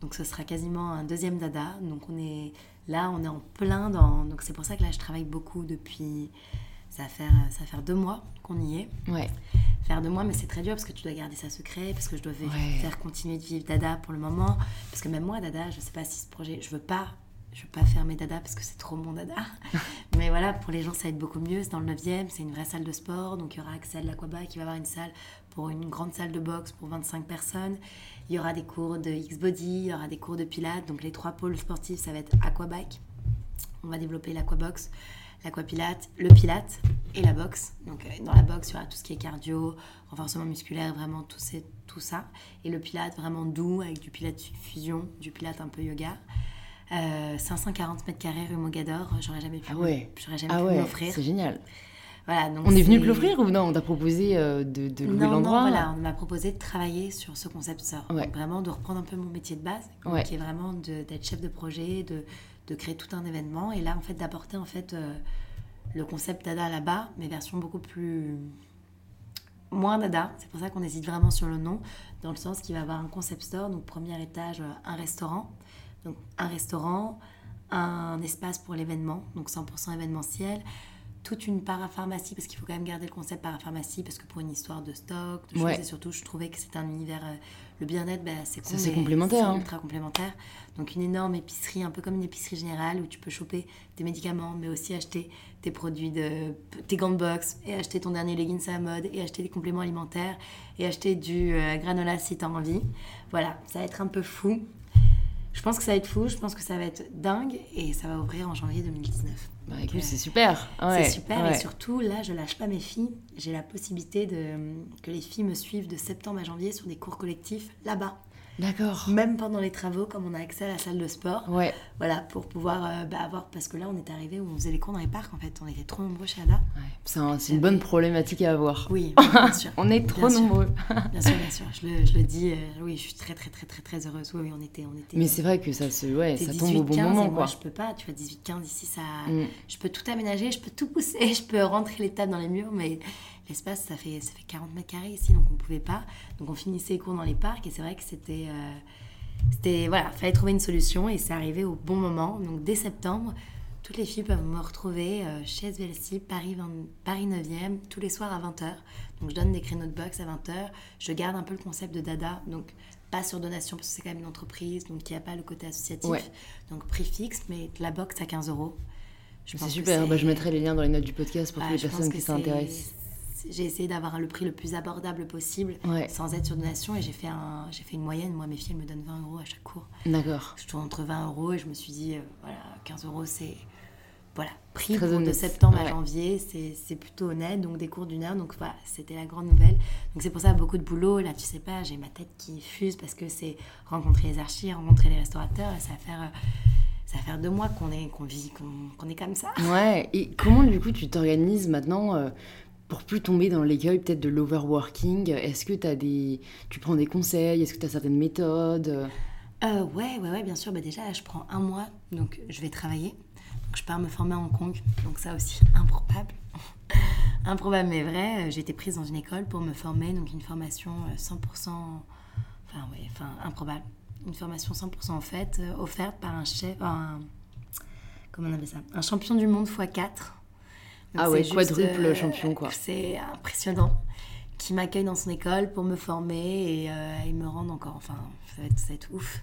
Donc ce sera quasiment un deuxième dada. Donc on est là, on est en plein dans. Donc c'est pour ça que là je travaille beaucoup depuis. Ça va faire, ça va faire deux mois qu'on y est Ouais. faire de moi, mais c'est très dur parce que tu dois garder ça secret, parce que je dois Ouais. faire continuer de vivre Dada pour le moment. Parce que même moi, Dada, je sais pas si ce projet, je veux pas, je veux pas fermer Dada parce que c'est trop mon Dada. mais voilà, pour les gens, ça va être beaucoup mieux. C'est dans le 9e, c'est une vraie salle de sport, donc il y aura accès à de l'aquabike, il va y avoir une salle pour une grande salle de boxe pour 25 personnes. Il y aura des cours de X-Body, il y aura des cours de pilates, donc les trois pôles sportifs, ça va être aquabike. On va développer l'aquabox, l'aquapilate, le pilate et la boxe. Donc euh, dans la boxe, il y aura tout ce qui est cardio, renforcement musculaire, vraiment tout, ces- tout ça. Et le pilate vraiment doux avec du pilate fusion, du pilate un peu yoga. Euh, 540 mètres carrés rue Mogador, j'aurais jamais pu, Ah ouais. j'aurais jamais Ah pu ouais, m'offrir. c'est génial. Voilà, donc On est venu te l'offrir ou non? On t'a proposé euh, de, de louer l'endroit voilà, on m'a proposé de travailler sur ce concept. Ouais. Donc vraiment de reprendre un peu mon métier de base, donc Ouais. qui est vraiment d'être chef de projet, de, de créer tout un événement. Et là, en fait, d'apporter en fait euh, le concept Dada là-bas, mais version beaucoup plus moins Dada. C'est pour ça qu'on hésite vraiment sur le nom, dans le sens qu'il va avoir un concept store, donc premier étage, euh, un restaurant. Donc un restaurant, un espace pour l'événement, donc 100% événementiel, toute une parapharmacie, parce qu'il faut quand même garder le concept parapharmacie, parce que pour une histoire de stock, de choses, Ouais. et surtout, je trouvais que c'était un univers. Le bien-être, bah, c'est complémentaire, C'est hein. ultra complémentaire. Donc, une énorme épicerie, un peu comme une épicerie générale, où tu peux choper tes médicaments, mais aussi acheter tes produits de. tes gants de boxe, et acheter ton dernier leggings à la mode, et acheter des compléments alimentaires, et acheter du euh, granola si tu as envie. Voilà, ça va être un peu fou. Je pense que ça va être fou, je pense que ça va être dingue, et ça va ouvrir en janvier 2019. Bah écoute, euh, c'est super. Ouais, c'est super ouais. et surtout là je lâche pas mes filles. J'ai la possibilité de que les filles me suivent de septembre à janvier sur des cours collectifs là-bas. D'accord. Même pendant les travaux, comme on a accès à la salle de sport, Ouais. voilà pour pouvoir euh, bah, avoir parce que là on est arrivé où on faisait les cours dans les parcs en fait. On était trop nombreux chez Ada. ouais. C'est un- c'est une bonne problématique à avoir. Oui, bien sûr. On est trop Bien sûr. nombreux. Bien sûr, bien sûr. Je le, je le dis. euh, oui, je suis très très très très très heureuse. Oui, oui, on était, on était. Mais c'est vrai que ça se, ouais, ça 18, tombe au bon 15, moment, et moi, quoi. je peux pas, tu vois, 18-15 ici, ça... Mm. Je peux tout aménager, je peux tout pousser, je peux rentrer les tables dans les murs, mais l'espace, ça fait, ça fait 40 mètres carrés ici, donc on pouvait pas. Donc on finissait les cours dans les parcs, et c'est vrai que c'était... euh, c'était voilà, fallait trouver une solution, et c'est arrivé au bon moment. Donc dès septembre, toutes les filles peuvent me retrouver euh, chez SVLC, Paris, 20 Paris 9e, tous les soirs à 20h. Donc je donne des créneaux de box à 20h. Je garde un peu le concept de Dada, donc pas sur donation parce que c'est quand même une entreprise, donc il n'y a pas le côté associatif. Ouais. Donc prix fixe, mais de la box à 15 euros. C'est que super. Bah, je mettrai les liens dans les notes du podcast pour Ah, toutes les personnes que qui s'intéressent. J'ai essayé d'avoir le prix le plus abordable possible, Ouais. sans être sur donation, et j'ai fait, un, j'ai fait une moyenne. Moi, mes filles elles me donnent 20 euros à chaque cours. D'accord. Je tourne entre 20 euros, et je me suis dit, euh, voilà, 15 euros, c'est. Voilà, prix Très pour de septembre à janvier, c'est c'est plutôt honnête, donc des cours d'une heure, donc voilà, c'était la grande nouvelle. Donc c'est pour ça beaucoup de boulot, là tu sais pas, j'ai ma tête qui fuse parce que c'est rencontrer les archis, rencontrer les restaurateurs, et ça va faire, euh, ça va faire deux mois qu'on est, qu'on vit, qu'on qu'on est comme ça. Ouais. Et comment, du coup, tu t'organises maintenant euh, pour plus tomber dans l'écueil peut-être de l'overworking Est-ce que des... tu prends des conseils Est-ce que tu as certaines méthodes? Euh, ouais, ouais, ouais, bien sûr. Bah déjà, je prends un mois, donc je vais travailler. Je pars me former à Hong Kong. Donc, ça aussi, improbable. improbable, mais vrai. Euh, J'ai été prise dans une école pour me former, donc une formation euh, 100%. Enfin, ouais, enfin, improbable. Une formation 100% en fait, euh, offerte par un chef. comment on appelle ça? Un champion du monde x4. Donc, Ah ouais, juste, quadruple champion, quoi. C'est impressionnant. Qui m'accueille dans son école pour me former et euh, me rend encore. Enfin, ça va, être, ça va être ouf.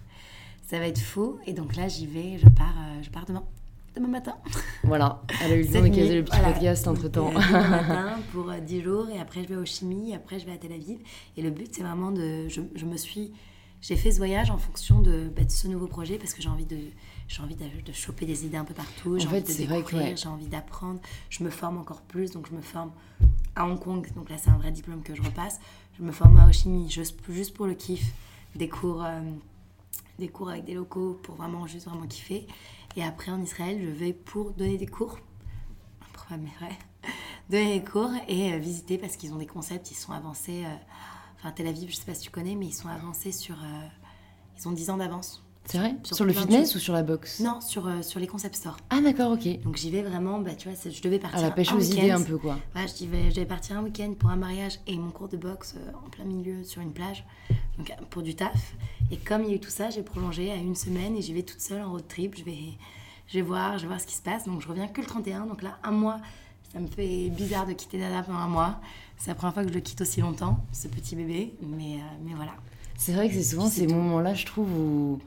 Ça va être fou. Et donc là, j'y vais. Je pars, euh, je pars demain. Demain matin. Voilà, elle a eu le temps de caser le petit voilà. podcast entre temps. Euh, demain matin pour euh, 10 jours et après je vais au chimie, après je vais à Tel Aviv. Et le but c'est vraiment de. Je, je me suis. J'ai fait ce voyage en fonction de, bah, de ce nouveau projet parce que j'ai envie de. J'ai envie de, de choper des idées un peu partout, j'ai En envie fait, de découvrir, ouais. j'ai envie d'apprendre. Je me forme encore plus, donc je me forme à Hong Kong, donc là c'est un vrai diplôme que je repasse. Je me forme à chimie juste, juste pour le kiff, des cours, euh, des cours avec des locaux pour vraiment juste vraiment kiffer. Et après en Israël, je vais pour donner des cours improbable mais vrai, donner des cours et euh, visiter parce qu'ils ont des concepts, ils sont avancés. euh, enfin, Tel Aviv, je sais pas si tu connais, mais ils sont avancés sur. euh, ils ont 10 ans d'avance. C'est vrai Sur Sur le de fitness ou sur la boxe Non, sur, euh, sur les concept stores. Ah d'accord, ok. Donc j'y vais vraiment, bah, tu vois, je devais partir. À la pêche un aux idées week-end. un peu quoi. Ouais, je, devais, je devais partir un week-end pour un mariage et mon cours de boxe euh, en plein milieu sur une plage, donc pour du taf. Et comme il y a eu tout ça, j'ai prolongé à une semaine et j'y vais toute seule en road trip. Je vais, je vais voir, je vais voir ce qui se passe. Donc je reviens que le 31, donc là un mois. Ça me fait bizarre de quitter Dada pendant un mois. C'est la première fois que je le quitte aussi longtemps, ce petit bébé. Mais, euh, mais voilà. C'est vrai que c'est souvent ces moments-là, je trouve, où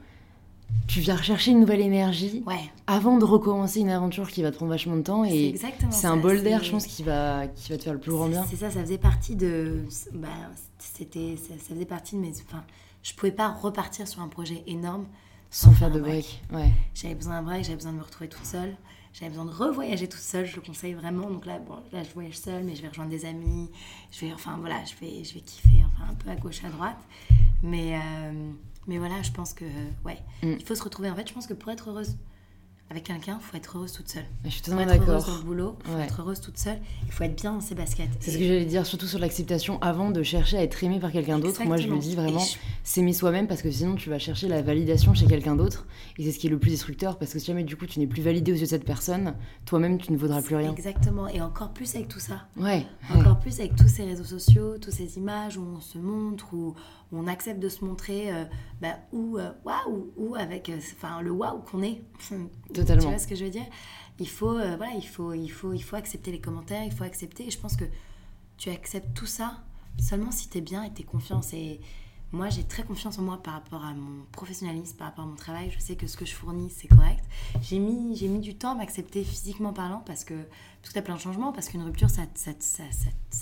tu viens rechercher une nouvelle énergie Ouais, avant de recommencer une aventure qui va te prendre vachement de temps et exactement c'est un bol d'air, je pense, qui va, qui va te faire le plus grand bien. C'est ça, ça faisait partie de. Bah, c'était, ça, ça faisait partie de mes. Enfin, je pouvais pas repartir sur un projet énorme Sans faire de break. Ouais. J'avais besoin d'un break, j'avais besoin de me retrouver toute seule. J'avais besoin de revoyager toute seule, je le conseille vraiment. Donc là, bon, là, je voyage seule, mais je vais rejoindre des amis. Je vais, enfin voilà, je vais, je vais kiffer, enfin un peu à gauche, à droite. Mais, euh, mais voilà, je pense que, ouais, Mm. il faut se retrouver. En fait, je pense que pour être heureuse avec quelqu'un, il faut être heureuse toute seule. Je suis totalement être heureuse d'accord. dans le boulot, il faut Ouais. être heureuse toute seule. Il faut être bien dans ses baskets. C'est ce que j'allais dire, surtout sur l'acceptation, avant de chercher à être aimé par quelqu'un d'autre. Moi, je me Exactement. dis vraiment, je- s'aimer soi-même parce que sinon, tu vas chercher la validation chez quelqu'un d'autre. Et c'est ce qui est le plus destructeur parce que si jamais, du coup, tu n'es plus validé aux yeux de cette personne, toi-même, tu ne vaudras plus rien. Exactement. Et encore plus avec tout ça. Ouais. Encore plus avec tous ces réseaux sociaux, toutes ces images où on se montre, où on accepte de se montrer, euh, bah, ou euh, waouh, ou avec, euh, enfin le waouh qu'on est. Totalement. Tu vois ce que je veux dire? Il faut, euh, voilà, il faut, il faut, il faut accepter les commentaires, il faut accepter. Et je pense que tu acceptes tout ça seulement si tu es bien et tu es confiance. Et moi, j'ai très confiance en moi par rapport à mon professionnalisme, par rapport à mon travail. Je sais que ce que je fournis, c'est correct. J'ai mis, j'ai mis du temps à m'accepter physiquement parlant parce que tout à plein de changements, parce qu'une rupture, ça, ça, ça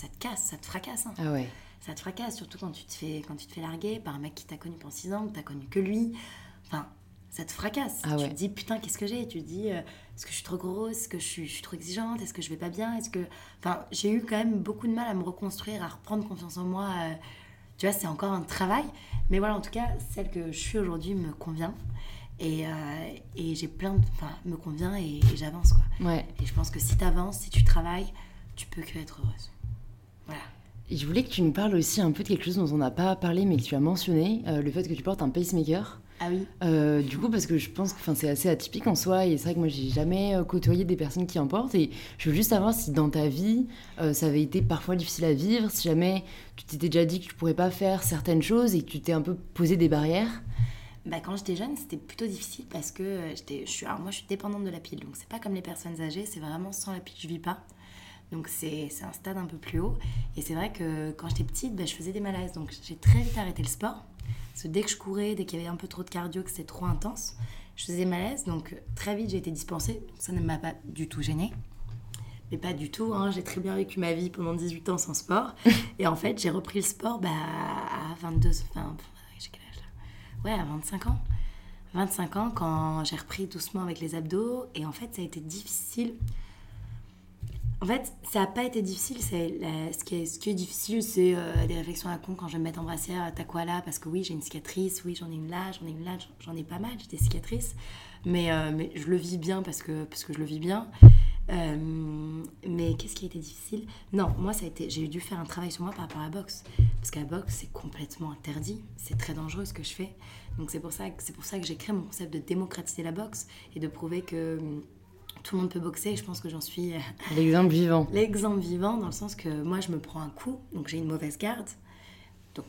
te casse, ça te fracasse. hein. Ah ouais. Ça te fracasse, surtout quand tu te fais, quand tu te fais larguer par un mec qui t'a connu pendant 6 ans, que t'as connu que lui. Enfin, ça te fracasse. Ah tu te dis, putain, qu'est-ce que j'ai? Tu te dis, euh, est-ce que je suis trop grosse? Est-ce que je suis, je suis trop exigeante? Est-ce que je vais pas bien? Est-ce que... Enfin, j'ai eu quand même beaucoup de mal à me reconstruire, à reprendre confiance en moi. euh, tu vois, c'est encore un travail. Mais voilà, en tout cas, celle que je suis aujourd'hui me convient. Et, euh, et j'ai plein de... Enfin, me convient et, et j'avance, quoi. Ouais. Et je pense que si tu avances, si tu travailles, tu peux que être heureuse. Je voulais que tu nous parles aussi un peu de quelque chose dont on n'a pas parlé mais que tu as mentionné, euh, le fait que tu portes un pacemaker. Ah oui Euh, du coup, parce que je pense que c'est assez atypique en soi, et c'est vrai que moi j'ai jamais euh, côtoyé des personnes qui en portent, et je veux juste savoir si dans ta vie euh, ça avait été parfois difficile à vivre, si jamais tu t'étais déjà dit que tu pourrais pas faire certaines choses et que tu t'es un peu posé des barrières. Bah, quand j'étais jeune, c'était plutôt difficile parce que j'étais, je suis, alors moi, je suis dépendante de la pile. Donc, c'est pas comme les personnes âgées, c'est vraiment sans la pile, je vis pas. Donc, c'est, un stade un peu plus haut. Et c'est vrai que quand j'étais petite, bah, je faisais des malaises. Donc, j'ai très vite arrêté le sport. Parce que dès que je courais, dès qu'il y avait un peu trop de cardio, que c'était trop intense, je faisais des malaises. Donc, très vite, j'ai été dispensée. Ça ne m'a pas du tout gênée. Mais pas du tout, hein. j'ai très bien vécu ma vie pendant 18 ans sans sport. Et en fait, j'ai repris le sport bah, à 22, enfin, j'ai quel âge là? Ouais, à 25 ans. 25 ans, quand j'ai repris doucement avec les abdos. Et en fait, ça a été difficile. En fait, ça n'a pas été difficile. Ce, qui est, difficile, c'est euh, des réflexions à con quand je vais me mettre en brassière. T'as quoi là Parce que oui, j'ai une cicatrice. Oui, j'en ai une là, j'en ai une là, j'en ai pas mal. J'ai des cicatrices. Mais, euh, je le vis bien parce que, je le vis bien. Euh, mais qu'est-ce qui a été difficile? Non, moi, ça a été, j'ai dû faire un travail sur moi par rapport à la boxe. Parce qu'à la boxe, c'est complètement interdit. C'est très dangereux ce que je fais. Donc c'est pour ça que, j'ai créé mon concept de démocratiser la boxe et de prouver que tout le monde peut boxer. Et je pense que j'en suis euh, L'exemple vivant. l'exemple vivant dans le sens que moi, je me prends un coup, donc j'ai une mauvaise garde. Donc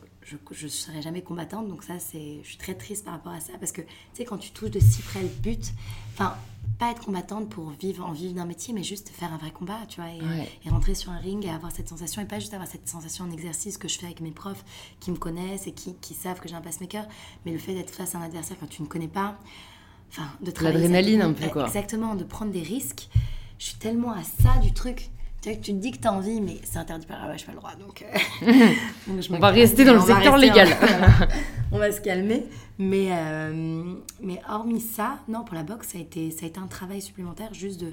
je ne serai jamais combattante. Donc ça, c'est, je suis très triste par rapport à ça. Parce que, tu sais, quand tu touches de si près le but, enfin, pas être combattante pour vivre en vivre d'un métier, mais juste faire un vrai combat, tu vois, et, rentrer sur un ring et avoir cette sensation, et pas juste avoir cette sensation en exercice que je fais avec mes profs qui me connaissent et qui, qui savent que j'ai un pacemaker, mais le fait d'être face à un adversaire quand tu ne connais pas, enfin, de. L'adrénaline un peu, quoi. Exactement, de prendre des risques. Je suis tellement à ça du truc. Tu, tu te dis que tu as envie, mais c'est interdit par la loi, je pas le droit. Donc, euh, on va rester dans le secteur légal. on va se calmer. Mais, euh, mais hormis ça, non, pour la boxe, ça a été, ça a été un travail supplémentaire juste de,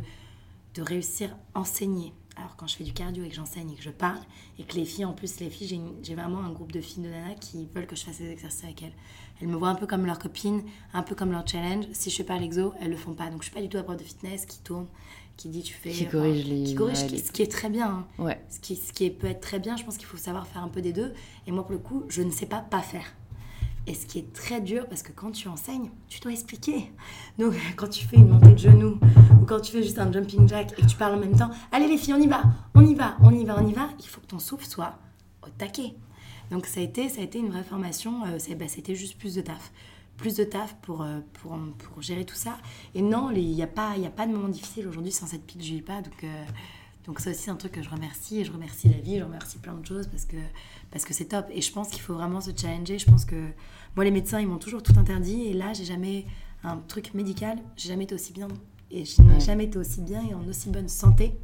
de réussir à enseigner. Alors, quand je fais du cardio et que j'enseigne et que je parle, et que les filles, en plus, les filles, j'ai vraiment un groupe de filles de nana qui veulent que je fasse des exercices avec elles. Elles me voient un peu comme leur copine, un peu comme leur challenge. Si je fais pas l'exo, elles le font pas. Donc, je suis pas du tout à prof de fitness qui tourne, qui dit tu fais. Qui corrige les. Qui corrige, ce qui est très bien. Hein. Ouais. Ce qui, ce qui peut être très bien, je pense qu'il faut savoir faire un peu des deux. Et moi, pour le coup, je ne sais pas pas faire. Et ce qui est très dur, parce que quand tu enseignes, tu dois expliquer. Donc, quand tu fais une montée de genoux, ou quand tu fais juste un jumping jack et que tu parles en même temps, allez les filles, on y va, on y va, on y va, on y va, il faut que ton souffle soit au taquet. Donc, ça a été, ça a été une vraie formation, euh, bah, c'était juste plus de taf. Plus de taf pour, euh, pour, pour gérer tout ça. Et non, il n'y a, pas, a pas de moment difficile aujourd'hui sans cette pitch, je vis pas. Donc, euh, donc ça aussi, c'est un truc que je remercie. Et je remercie la vie, je remercie plein de choses parce que parce que c'est top. Et je pense qu'il faut vraiment se challenger. Je pense que moi, les médecins, ils m'ont toujours tout interdit. Et là, j'ai jamais un truc médical, j'ai jamais été aussi bien. Et je n'ai jamais été aussi bien et en aussi bonne santé.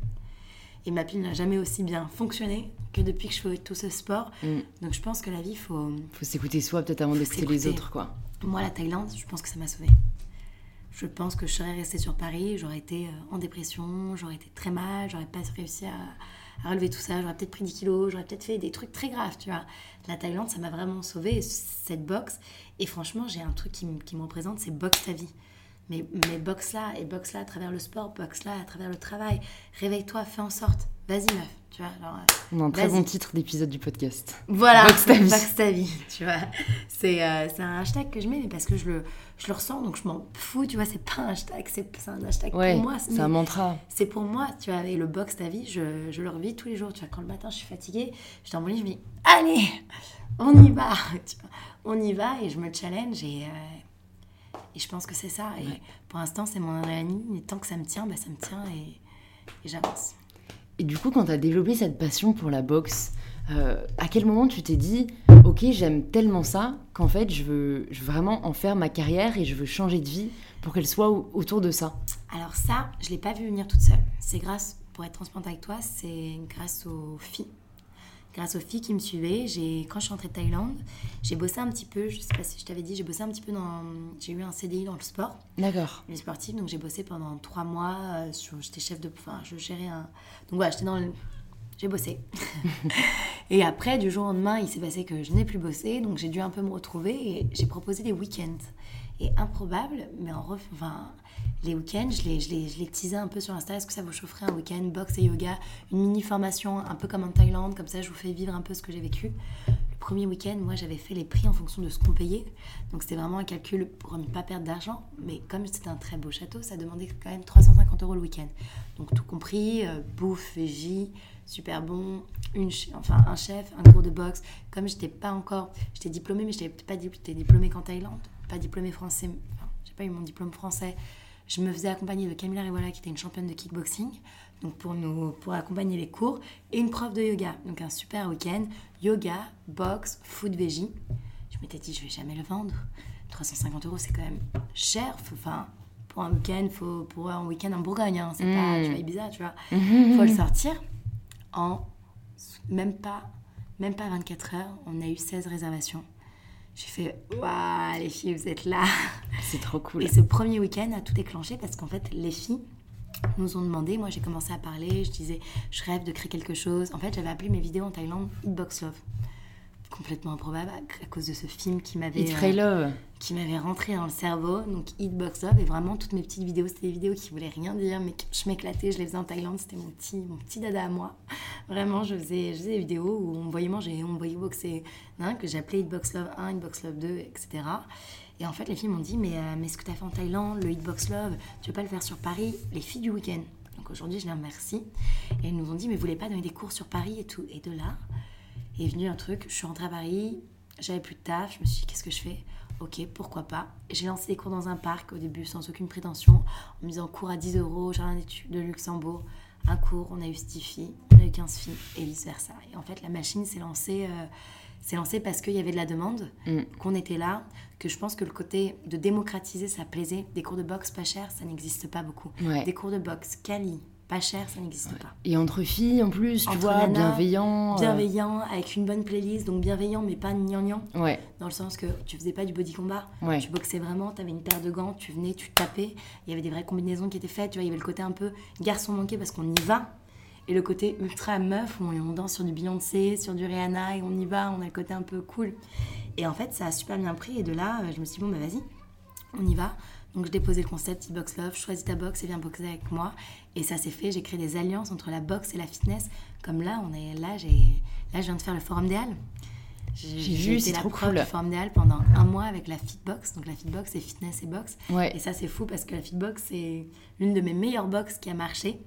Et ma pile n'a jamais aussi bien fonctionné que depuis que je fais tout ce sport. Mm. Donc je pense que la vie, il faut... faut s'écouter soi peut-être avant d'écouter les autres, quoi. Moi, la Thaïlande, je pense que ça m'a sauvée. Je pense que je serais restée sur Paris, j'aurais été euh, en dépression, j'aurais été très mal, j'aurais pas réussi à, à relever tout ça, j'aurais peut-être pris 10 kilos, j'aurais peut-être fait des trucs très graves, tu vois. La Thaïlande, ça m'a vraiment sauvée, cette boxe. Et franchement, j'ai un truc qui, qui me représente, c'est boxe ta vie. Mais, mais boxe là, et boxe là à travers le sport, boxe là à travers le travail. Réveille-toi, fais en sorte. Vas-y, meuf. Tu vois, On a un très bon titre d'épisode du podcast. Voilà, boxe ta vie. Boxe ta vie tu vois. C'est euh, un hashtag que je mets, mais parce que je le, je le ressens, donc je m'en fous, tu vois. C'est pas un hashtag, c'est un hashtag pour moi. C'est un mantra. C'est pour moi, tu vois. Et le boxe ta vie, je, je le revis tous les jours. Tu vois, quand le matin je suis fatiguée, je dans mon lit, je me dis, allez, on y va. Tu vois, on y va et je me challenge et. Euh, et je pense que c'est ça. Et pour l'instant, c'est mon adrénaline. Et tant que ça me tient, bah, ça me tient et, j'avance. Et du coup, quand tu as développé cette passion pour la boxe, euh, à quel moment tu t'es dit, ok, j'aime tellement ça qu'en fait, je veux, je veux vraiment en faire ma carrière et je veux changer de vie pour qu'elle soit autour de ça? Alors ça, je l'ai pas vu venir toute seule. C'est grâce, pour être transparente avec toi, c'est grâce aux filles grâce aux filles qui me suivaient. J'ai, quand je suis rentrée de Thaïlande, j'ai bossé un petit peu, je sais pas si je t'avais dit, j'ai bossé un petit peu dans. J'ai eu un CDI dans le sport. D'accord. Les sportifs, donc j'ai bossé pendant trois mois. Euh, sur, j'étais chef de. Enfin, je gérais un. Donc voilà, j'étais dans le. J'ai bossé. et après, du jour au lendemain, il s'est passé que je n'ai plus bossé, donc j'ai dû un peu me retrouver et j'ai proposé des week-ends. Improbable, mais en ref... enfin, les week-ends, je les, je, teasais un peu sur Insta. Est-ce que ça vous chaufferait un week-end boxe et yoga Une mini formation, un peu comme en Thaïlande, comme ça je vous fais vivre un peu ce que j'ai vécu. Le premier week-end, moi j'avais fait les prix en fonction de ce qu'on payait. Donc c'était vraiment un calcul pour ne pas perdre d'argent. Mais comme c'était un très beau château, ça demandait quand même 350 euros le week-end. Donc tout compris, euh, bouffe, végie, super bon, une, enfin un chef, un cours de boxe. Comme j'étais pas encore, j'étais diplômée, mais je n'étais pas diplômée qu'en Thaïlande, pas diplômée français, enfin, j'ai pas eu mon diplôme français je me faisais accompagner de Camilla Rivola, qui était une championne de kickboxing, donc pour, nous, pour accompagner les cours, et une prof de yoga. Donc un super week-end, yoga, boxe, food veggie. Je m'étais dit, je vais jamais le vendre. 350 euros, c'est quand même cher. Enfin, pour un week-end, faut, pour un week-end en Bourgogne, hein, c'est pas, tu vois, Ibiza, tu vois. faut le sortir. En même pas, même pas 24 heures, on a eu 16 réservations. J'ai fait Waouh, les filles, vous êtes là C'est trop cool. Et ce premier week-end a tout déclenché parce qu'en fait, les filles nous ont demandé. Moi, j'ai commencé à parler. Je disais Je rêve de créer quelque chose. En fait, j'avais appelé mes vidéos en Thaïlande Hitbox Love complètement improbable à cause de ce film qui m'avait euh, qui m'avait rentré dans le cerveau. Donc Hitbox Love et vraiment toutes mes petites vidéos c'était des vidéos qui voulaient rien dire mais je m'éclatais je les faisais en Thaïlande. C'était mon petit mon petit dada à moi. Vraiment je faisais je faisais des vidéos où on me voyait manger on me voyait boxer hein, que j'appelais Hitbox Love 1 Hitbox Love 2 etc et en fait les filles m'ont dit mais, euh, mais ce que tu as fait en Thaïlande le Hitbox Love tu veux pas le faire sur Paris les filles du week-end. Donc aujourd'hui je les remercie. Et elles nous ont dit mais vous voulez pas donner des cours sur Paris et tout. Et de là est venu un truc. Je suis rentrée à Paris, j'avais plus de taf, je me suis dit qu'est-ce que je fais? Ok, pourquoi pas? J'ai lancé des cours dans un parc au début sans aucune prétention, en me disant cours à 10 euros, jardin d'études de Luxembourg. Un cours, on a eu 10 filles, on a eu 15 filles, et vice versa. Et en fait, la machine s'est lancée, euh, lancée parce qu'il y avait de la demande, Mm. qu'on était là, que je pense que le côté de démocratiser, ça plaisait. Des cours de boxe pas chers, ça n'existe pas beaucoup. Ouais. Des cours de boxe quali, pas chers, ça n'existe pas. Et entre filles en plus, tu vois, nanas, bienveillant. euh, Bienveillant, avec une bonne playlist, donc bienveillant mais pas gnangnan, Ouais, dans le sens que tu faisais pas du body combat, ouais. tu boxais vraiment, tu avais une paire de gants, tu venais, tu tapais, il y avait des vraies combinaisons qui étaient faites, tu vois, il y avait le côté un peu garçon manqué parce qu'on y va, et le côté ultra meuf où on, on danse sur du Beyoncé, sur du Rihanna, et on y va, on a le côté un peu cool. Et en fait, ça a super bien pris, et de là, je me suis dit, bon, bah vas-y, on y va. Donc, je déposais le concept Box Love, choisis ta boxe et viens boxer avec moi. Et ça s'est fait, j'ai créé des alliances entre la boxe et la fitness. Comme là, on est là, j'ai, là je viens de faire le Forum des Halles. J'ai vu, c'est la trop cool. du Forum des Halles pendant un mois avec la Fitbox. Donc, la Fitbox, c'est fitness et boxe. Ouais. Et ça, c'est fou parce que la Fitbox, c'est l'une de mes meilleures boxes qui a marché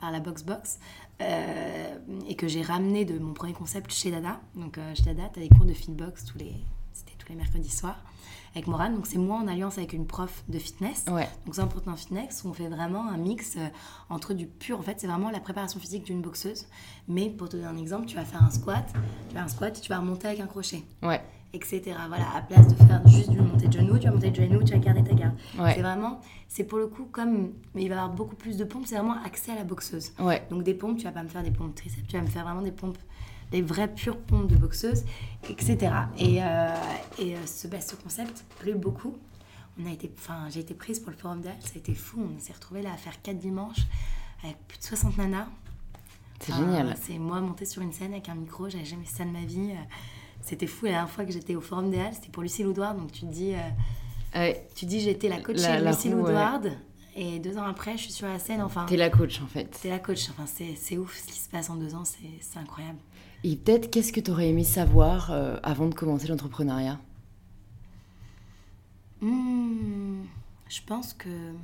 par la Box Box euh, et que j'ai ramené de mon premier concept chez Dada. Donc, euh, chez Dada, tu as des cours de Fitbox tous les, c'était tous les mercredis soirs avec Morane. Donc, c'est moi en alliance avec une prof de fitness. Ouais. Donc, c'est important fitness où on fait vraiment un mix euh, entre du pur. En fait, c'est vraiment la préparation physique d'une boxeuse. Mais pour te donner un exemple, tu vas faire un squat, tu vas un squat tu vas remonter avec un crochet Ouais. etc. Voilà, à place de faire juste du monté de genou, tu vas monter de genou, tu vas garder ta garde. Ouais. C'est vraiment, c'est pour le coup comme, mais il va y avoir beaucoup plus de pompes, c'est vraiment accès à la boxeuse. Donc des pompes, tu vas pas me faire des pompes triceps, tu vas me faire vraiment des pompes, des vraies pures pompes de boxeuse, etc. Et, euh, et euh, ce, bah, ce concept plaît beaucoup. On a été, enfin, j'ai été prise pour le forum d'Al, ça a été fou. On s'est retrouvés là à faire 4 dimanches avec plus de 60 nanas. C'est Enfin, génial. C'est moi monter sur une scène avec un micro, j'avais jamais fait ça de ma vie. euh, C'était fou. La dernière fois que j'étais au Forum des Halles, c'était pour Lucille Oudouard. Donc tu te dis, euh, tu dis j'étais la coach de Lucille roue, ouais. Et deux ans après, je suis sur la scène. Enfin, T'es la coach en fait. t'es la coach. Enfin, c'est ouf ce qui se passe en deux ans. C'est incroyable. Et peut-être qu'est-ce que t'aurais aimé savoir euh, avant de commencer l'entrepreneuriat? Hmm, je pense que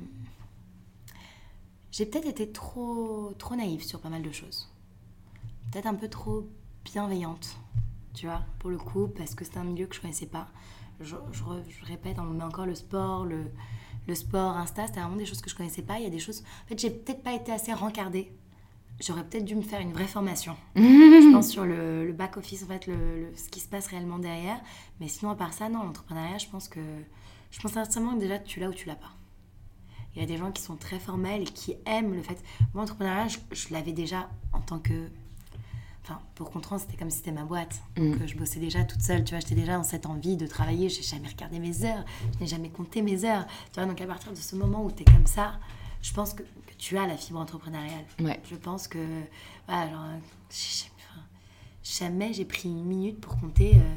j'ai peut-être été trop, trop naïve sur pas mal de choses. Peut-être un peu trop bienveillante, tu vois, pour le coup, parce que c'est un milieu que je connaissais pas. Je, répète, on met encore le sport, le, le sport, Insta, c'était vraiment des choses que je connaissais pas. Il y a des choses. En fait, j'ai peut-être pas été assez rencardée. J'aurais peut-être dû me faire une vraie formation. je pense sur le, le back-office, en fait, le, le- ce qui se passe réellement derrière. Mais sinon, à part ça, non, l'entrepreneuriat, je pense que. Je pense sincèrement que déjà, tu l'as ou tu l'as pas. Il y a des gens qui sont très formels et qui aiment le fait. Moi, l'entrepreneuriat, je, je l'avais déjà en tant que. Enfin, pour comprendre, c'était comme si c'était ma boîte. Donc, Mm. euh, je bossais déjà toute seule. Tu vois, j'étais déjà dans cette envie de travailler. J'ai jamais regardé mes heures. Je n'ai jamais compté mes heures. Tu vois, donc à partir de ce moment où tu es comme ça, je pense que, que tu as la fibre entrepreneuriale. Ouais. Je pense que. Voilà, genre, jamais j'ai pris une minute pour compter. euh,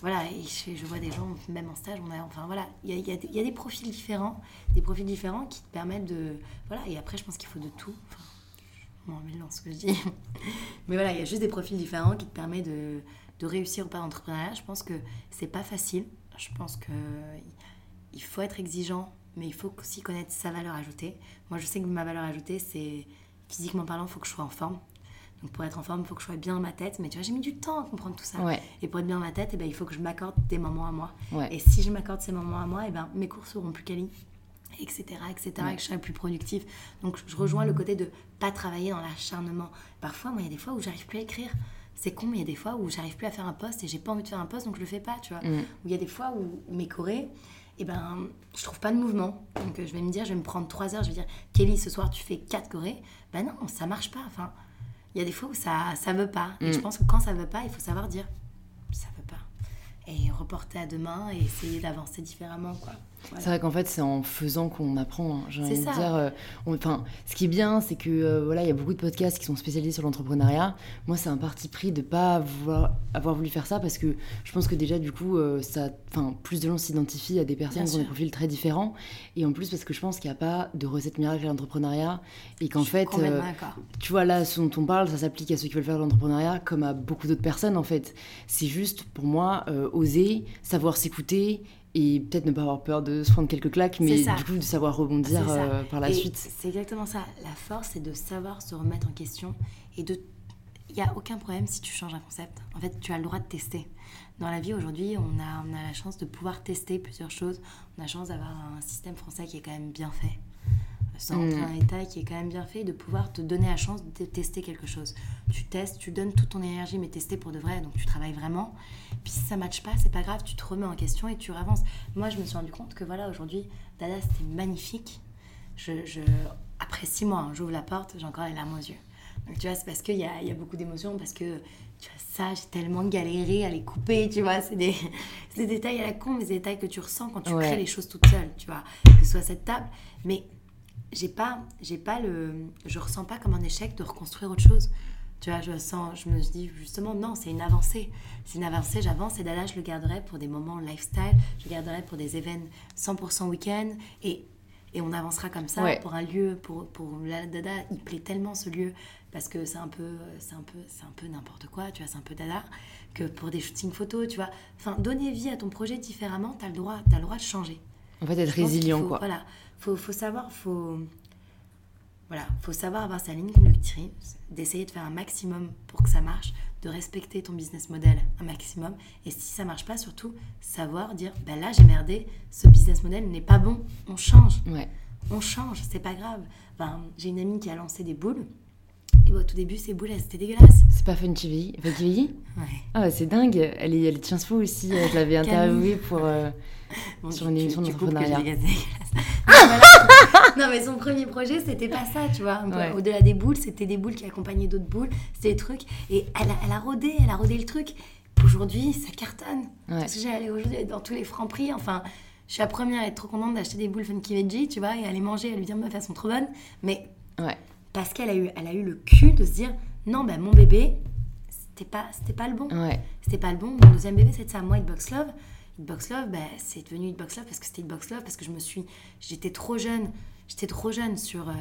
voilà, et je, je vois des gens, même en stage, on a, enfin voilà, il y a, il y a des- il y a des profils différents, des profils différents qui te permettent de. Voilà, et après, je pense qu'il faut de tout. Enfin, je m'en mêle dans ce que je dis. Mais voilà, il y a juste des profils différents qui te permettent de, de réussir ou pas l'entrepreneuriat. Je pense que c'est pas facile. Je pense que il faut être exigeant, mais il faut aussi connaître sa valeur ajoutée. Moi, je sais que ma valeur ajoutée, c'est physiquement parlant, il faut que je sois en forme. Donc pour être en forme, il faut que je sois bien dans ma tête. Mais tu vois, j'ai mis du temps à comprendre tout ça. Ouais. Et pour être bien dans ma tête, eh ben, il faut que je m'accorde des moments à moi. Ouais. Et si je m'accorde ces moments à moi, eh ben, mes cours seront plus quali, etc., etc., Ouais. et que je serai plus productive. Donc je rejoins le côté de pas travailler dans l'acharnement. Parfois, moi, il y a des fois où j'arrive plus à écrire. C'est con, mais il y a des fois où j'arrive plus à faire un post et j'ai pas envie de faire un post, donc je le fais pas, tu vois. Mm. Où il y a des fois où mes chorés, eh ben, je trouve pas de mouvement. Donc euh, je vais me dire, je vais me prendre trois heures, je vais dire, Kelly, ce soir tu fais quatre chorés. Ben non, ça marche pas. Enfin, il y a des fois où ça, ça veut pas. Et Mm. je pense que quand ça veut pas, il faut savoir dire, ça veut pas. Et reporter à demain et essayer d'avancer différemment, quoi. Voilà. C'est vrai qu'en fait, c'est en faisant qu'on apprend. hein. J'ai envie de dire. euh, on- ce qui est bien, c'est que euh, voilà, il y a beaucoup de podcasts qui sont spécialisés sur l'entrepreneuriat. Moi, c'est un parti pris de pas vouloir, avoir voulu faire ça parce que je pense que déjà, du coup, euh, ça, enfin, plus de gens s'identifient à des personnes Bien qui ont des profils très différents. Et en plus, parce que je pense qu'il n'y a pas de recette miracle à l'entrepreneuriat et qu'en fait, euh, tu vois, là, ce dont on parle, ça s'applique à ceux qui veulent faire de l'entrepreneuriat comme à beaucoup d'autres personnes, en fait. C'est juste, pour moi, oser, savoir s'écouter et peut-être ne pas avoir peur de se prendre quelques claques, mais du coup, de savoir rebondir euh, par la Et suite. C'est exactement ça. La force, c'est de savoir se remettre en question et de. Il n'y a aucun problème si tu changes un concept. En fait, tu as le droit de tester. dans la vie aujourd'hui, on a, on a la chance de pouvoir tester plusieurs choses. On a la chance d'avoir un système français qui est quand même bien fait sans Mm. rentrer dans les détails, qui est quand même bien fait, de pouvoir te donner la chance de tester quelque chose. Tu testes, tu donnes toute ton énergie, mais tester pour de vrai, donc tu travailles vraiment. Puis si ça ne matche pas, c'est pas grave, tu te remets en question et tu avances. Moi, je me suis rendu compte que voilà, aujourd'hui, Dada, c'était magnifique. Je, je- Après six mois, hein, j'ouvre la porte, j'ai encore les larmes aux yeux. Donc tu vois, c'est parce qu'il y a, il y a beaucoup d'émotions, parce que tu vois, ça, j'ai tellement galéré à les couper, tu vois, c'est des, c'est des détails à la con, mais c'est des détails que tu ressens quand tu Ouais. crées les choses toute seule, tu vois, que ce soit cette table. Mais j'ai pas j'ai pas le je ressens pas comme un échec de reconstruire autre chose. Tu vois je sens je me dis justement non c'est une avancée. C'est une avancée j'avance et Dada je le garderai pour des moments lifestyle je le garderai pour des événements 100% week-end et et on avancera comme ça Ouais. pour un lieu pour pour la Dada il plaît tellement ce lieu parce que c'est un peu c'est un peu c'est un peu n'importe quoi tu vois c'est un peu Dada que pour des shootings photos tu vois. Enfin donner vie à ton projet différemment t'as le droit t'as le droit de changer. En fait, être résilient, faut- quoi. Voilà, faut, faut savoir, faut, voilà, faut savoir avoir sa ligne conductrice, d'essayer de faire un maximum pour que ça marche, de respecter ton business model un maximum. Et si ça marche pas, surtout savoir dire, ben là j'ai merdé, ce business model n'est pas bon, on change, Ouais. on change, c'est pas grave. Enfin, j'ai une amie qui a lancé des boules. Et bon, au tout début, ces boules, elles, c'était dégueulasse. C'est pas Fun TV. Fun TV Ouais. Ah, ouais, c'est dingue. Elle est, elle est Sciences Po aussi. Je l'avais interviewée pour. euh, Bon, Sur une émission d'entrepreneuriat. non, mais son premier projet, c'était pas ça, tu vois. Ouais. Au-delà des boules, c'était des boules qui accompagnaient d'autres boules. C'était des trucs. Et elle a, elle a rodé, elle a rodé le truc. Aujourd'hui, ça cartonne. Ouais. Parce que j'ai allé aujourd'hui dans tous les francs prix. Enfin, je suis la première à être trop contente d'acheter des boules Funky Veggie, tu vois, et aller manger, à lui dire, meuf, elles sont trop bonnes. Mais Ouais. parce qu'elle a eu, elle a eu le cul de se dire, non, ben mon bébé, c'était pas, c'était pas le bon Ouais. c'était pas le bon. Mon deuxième bébé, c'était ça, moi, Hitbox Love. Hitbox Love, ben, c'est devenu Hitbox Love parce que c'était Hitbox Love, parce que je me suis... J'étais trop jeune. J'étais trop jeune sur... euh,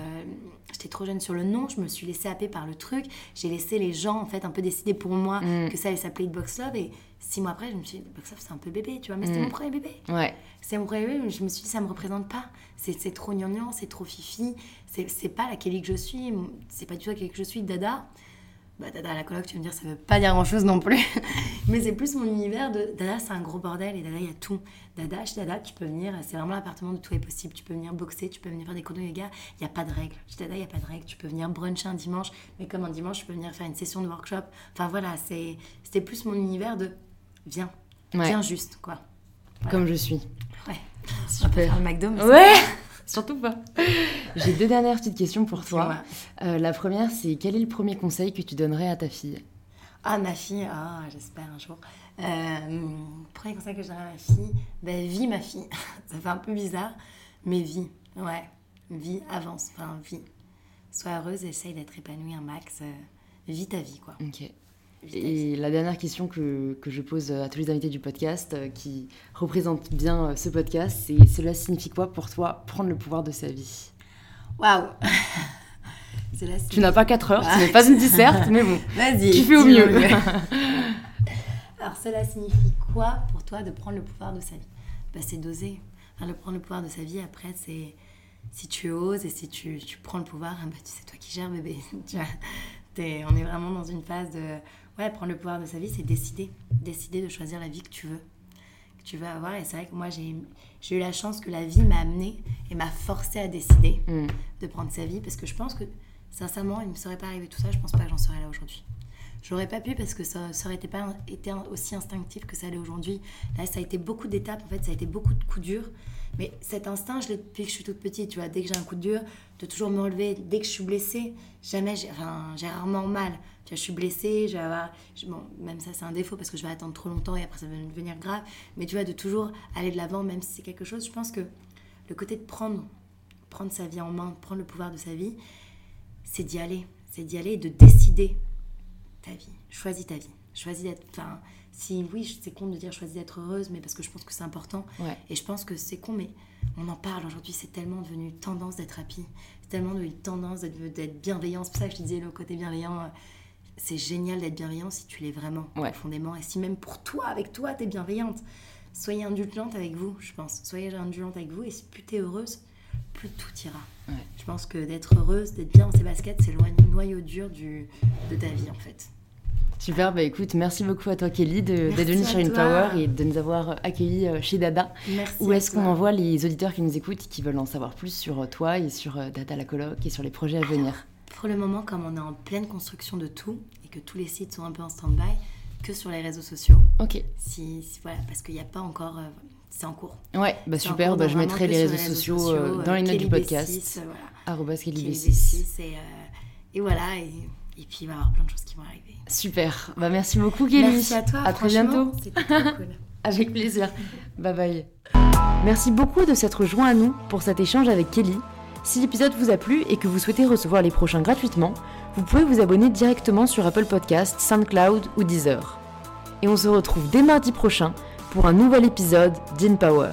j'étais trop jeune sur le nom. Je me suis laissée happer par le truc. J'ai laissé les gens, en fait, un peu décider pour moi Mm. que ça allait s'appeler Hitbox Love. Et six mois après, je me suis dit, Hitbox Love, c'est un peu bébé, tu vois. Mais c'était Mm. mon premier bébé. Ouais. C'est mon premier bébé, mais je me suis dit, ça me représente pas. C'est c'est trop gnangnan, c'est trop fifi. C'est c'est pas la Kelly que je suis. C'est pas du tout la Kelly que je suis, Dada. Bah, Dada à la coloc, tu vas me dire, ça veut pas dire grand chose non plus. mais c'est plus mon univers de Dada, c'est un gros bordel et Dada, il y a tout. Dada, chez Dada, tu peux venir, c'est vraiment l'appartement de tout est possible. Tu peux venir boxer, tu peux venir faire des cours de yoga, il n'y a pas de règles. Chez Dada, il n'y a pas de règles. Tu peux venir bruncher un dimanche, mais comme un dimanche, tu peux venir faire une session de workshop. Enfin voilà, c'est- c'était plus mon univers de viens, Ouais. viens juste, quoi. Comme je suis. Ouais. Super. Un McDo, mais Ouais Surtout pas. J'ai deux dernières petites questions pour toi. Euh, la première, c'est quel est le premier conseil que tu donnerais à ta fille? Ah, ma fille, ah, j'espère un jour. Euh, premier conseil que je donnerais à ma fille, ben, vis ma fille. Ça fait un peu bizarre, mais vis. Ouais, vis, avance, enfin, vis. Sois heureuse, essaye d'être épanouie un max. euh, vis ta vie, quoi. Ok. Et la dernière question que, que je pose à tous les invités du podcast, euh, qui représente bien euh, ce podcast, c'est cela signifie quoi pour toi prendre le pouvoir de sa vie? Waouh Tu n'as pas 4 heures, ce n'est pas une disserte, mais bon. Vas-y. Tu fais au mieux. Alors, cela signifie quoi pour toi de prendre le pouvoir de sa vie? Bah, C'est d'oser. Enfin, de prendre le pouvoir de sa vie, après, c'est si tu oses et si tu, tu prends le pouvoir, ah bah, tu sais toi qui gères, bébé. Tu vois, t'es- on est vraiment dans une phase de. Ouais, prendre le pouvoir de sa vie, c'est décider. Décider de choisir la vie que tu veux. Que tu veux avoir. Et c'est vrai que moi, j'ai eu la chance que la vie m'a amené et m'a forcé à décider Hmm. de prendre sa vie parce que je pense que sincèrement il ne me serait pas arrivé tout ça je pense pas que j'en serais là aujourd'hui j'aurais pas pu parce que ça, ça aurait été pas été aussi instinctif que ça l'est aujourd'hui là ça a été beaucoup d'étapes en fait ça a été beaucoup de coups durs mais cet instinct je l'ai depuis que je suis toute petite tu vois dès que j'ai un coup dur de toujours me relever dès que je suis blessée jamais j'ai enfin, rarement mal je suis blessée je vais avoir bon, même ça c'est un défaut parce que je vais attendre trop longtemps et après ça va devenir grave mais tu vois de toujours aller de l'avant même si c'est quelque chose je pense que le côté de prendre prendre sa vie en main, prendre le pouvoir de sa vie, c'est d'y aller. C'est d'y aller et de décider ta vie. Choisis ta vie. Choisis d'être. Enfin, si oui, c'est con de dire choisis d'être heureuse, mais parce que je pense que c'est important. Ouais. Et je pense que c'est con, mais on en parle aujourd'hui. C'est tellement devenu tendance d'être happy. C'est tellement devenu tendance d'être d'être bienveillant. C'est pour ça que je te disais le côté bienveillant. C'est génial d'être bienveillant si tu l'es vraiment, Ouais. profondément. Et si même pour toi, avec toi, t'es bienveillante. Soyez indulgente avec vous, je pense. Soyez indulgente avec vous. Et si plus t'es heureuse, plus tout ira. Ouais. Je pense que d'être heureuse, d'être bien dans ses baskets, c'est le noyau dur du, de ta vie, en fait. Super, bah écoute, merci beaucoup à toi Kelly d'être venue sur. InPower et de nous avoir accueillis euh, chez Dada. Merci. Où est-ce qu'on envoie les auditeurs qui nous écoutent et qui veulent en savoir plus sur euh, toi et sur euh, Dada la coloc et sur les projets à venir? Pour le moment, comme on est en pleine construction de tout et que tous les sites sont un peu en stand-by, que sur les réseaux sociaux. Ok, Si, si- voilà, parce qu'il n'y a pas encore. euh, c'est en cours. ouais, bah super, cours, bah, je mettrai les réseaux, sociaux, euh, dans les notes du podcast. B6, euh, voilà. Arrobas Kelly Kelly B6. B6, et, euh, et voilà, et, et puis il va y avoir plein de choses qui vont arriver. Super, bah merci beaucoup Kelly. Merci à toi. À très bientôt. C'était cool. Avec plaisir. Bye bye. Merci beaucoup de s'être joint à nous pour cet échange avec Kelly. Si l'épisode vous a plu et que vous souhaitez recevoir les prochains gratuitement, vous pouvez vous abonner directement sur Apple Podcasts, SoundCloud ou Deezer. Et on se retrouve dès mardi prochain pour un nouvel épisode d'InPower.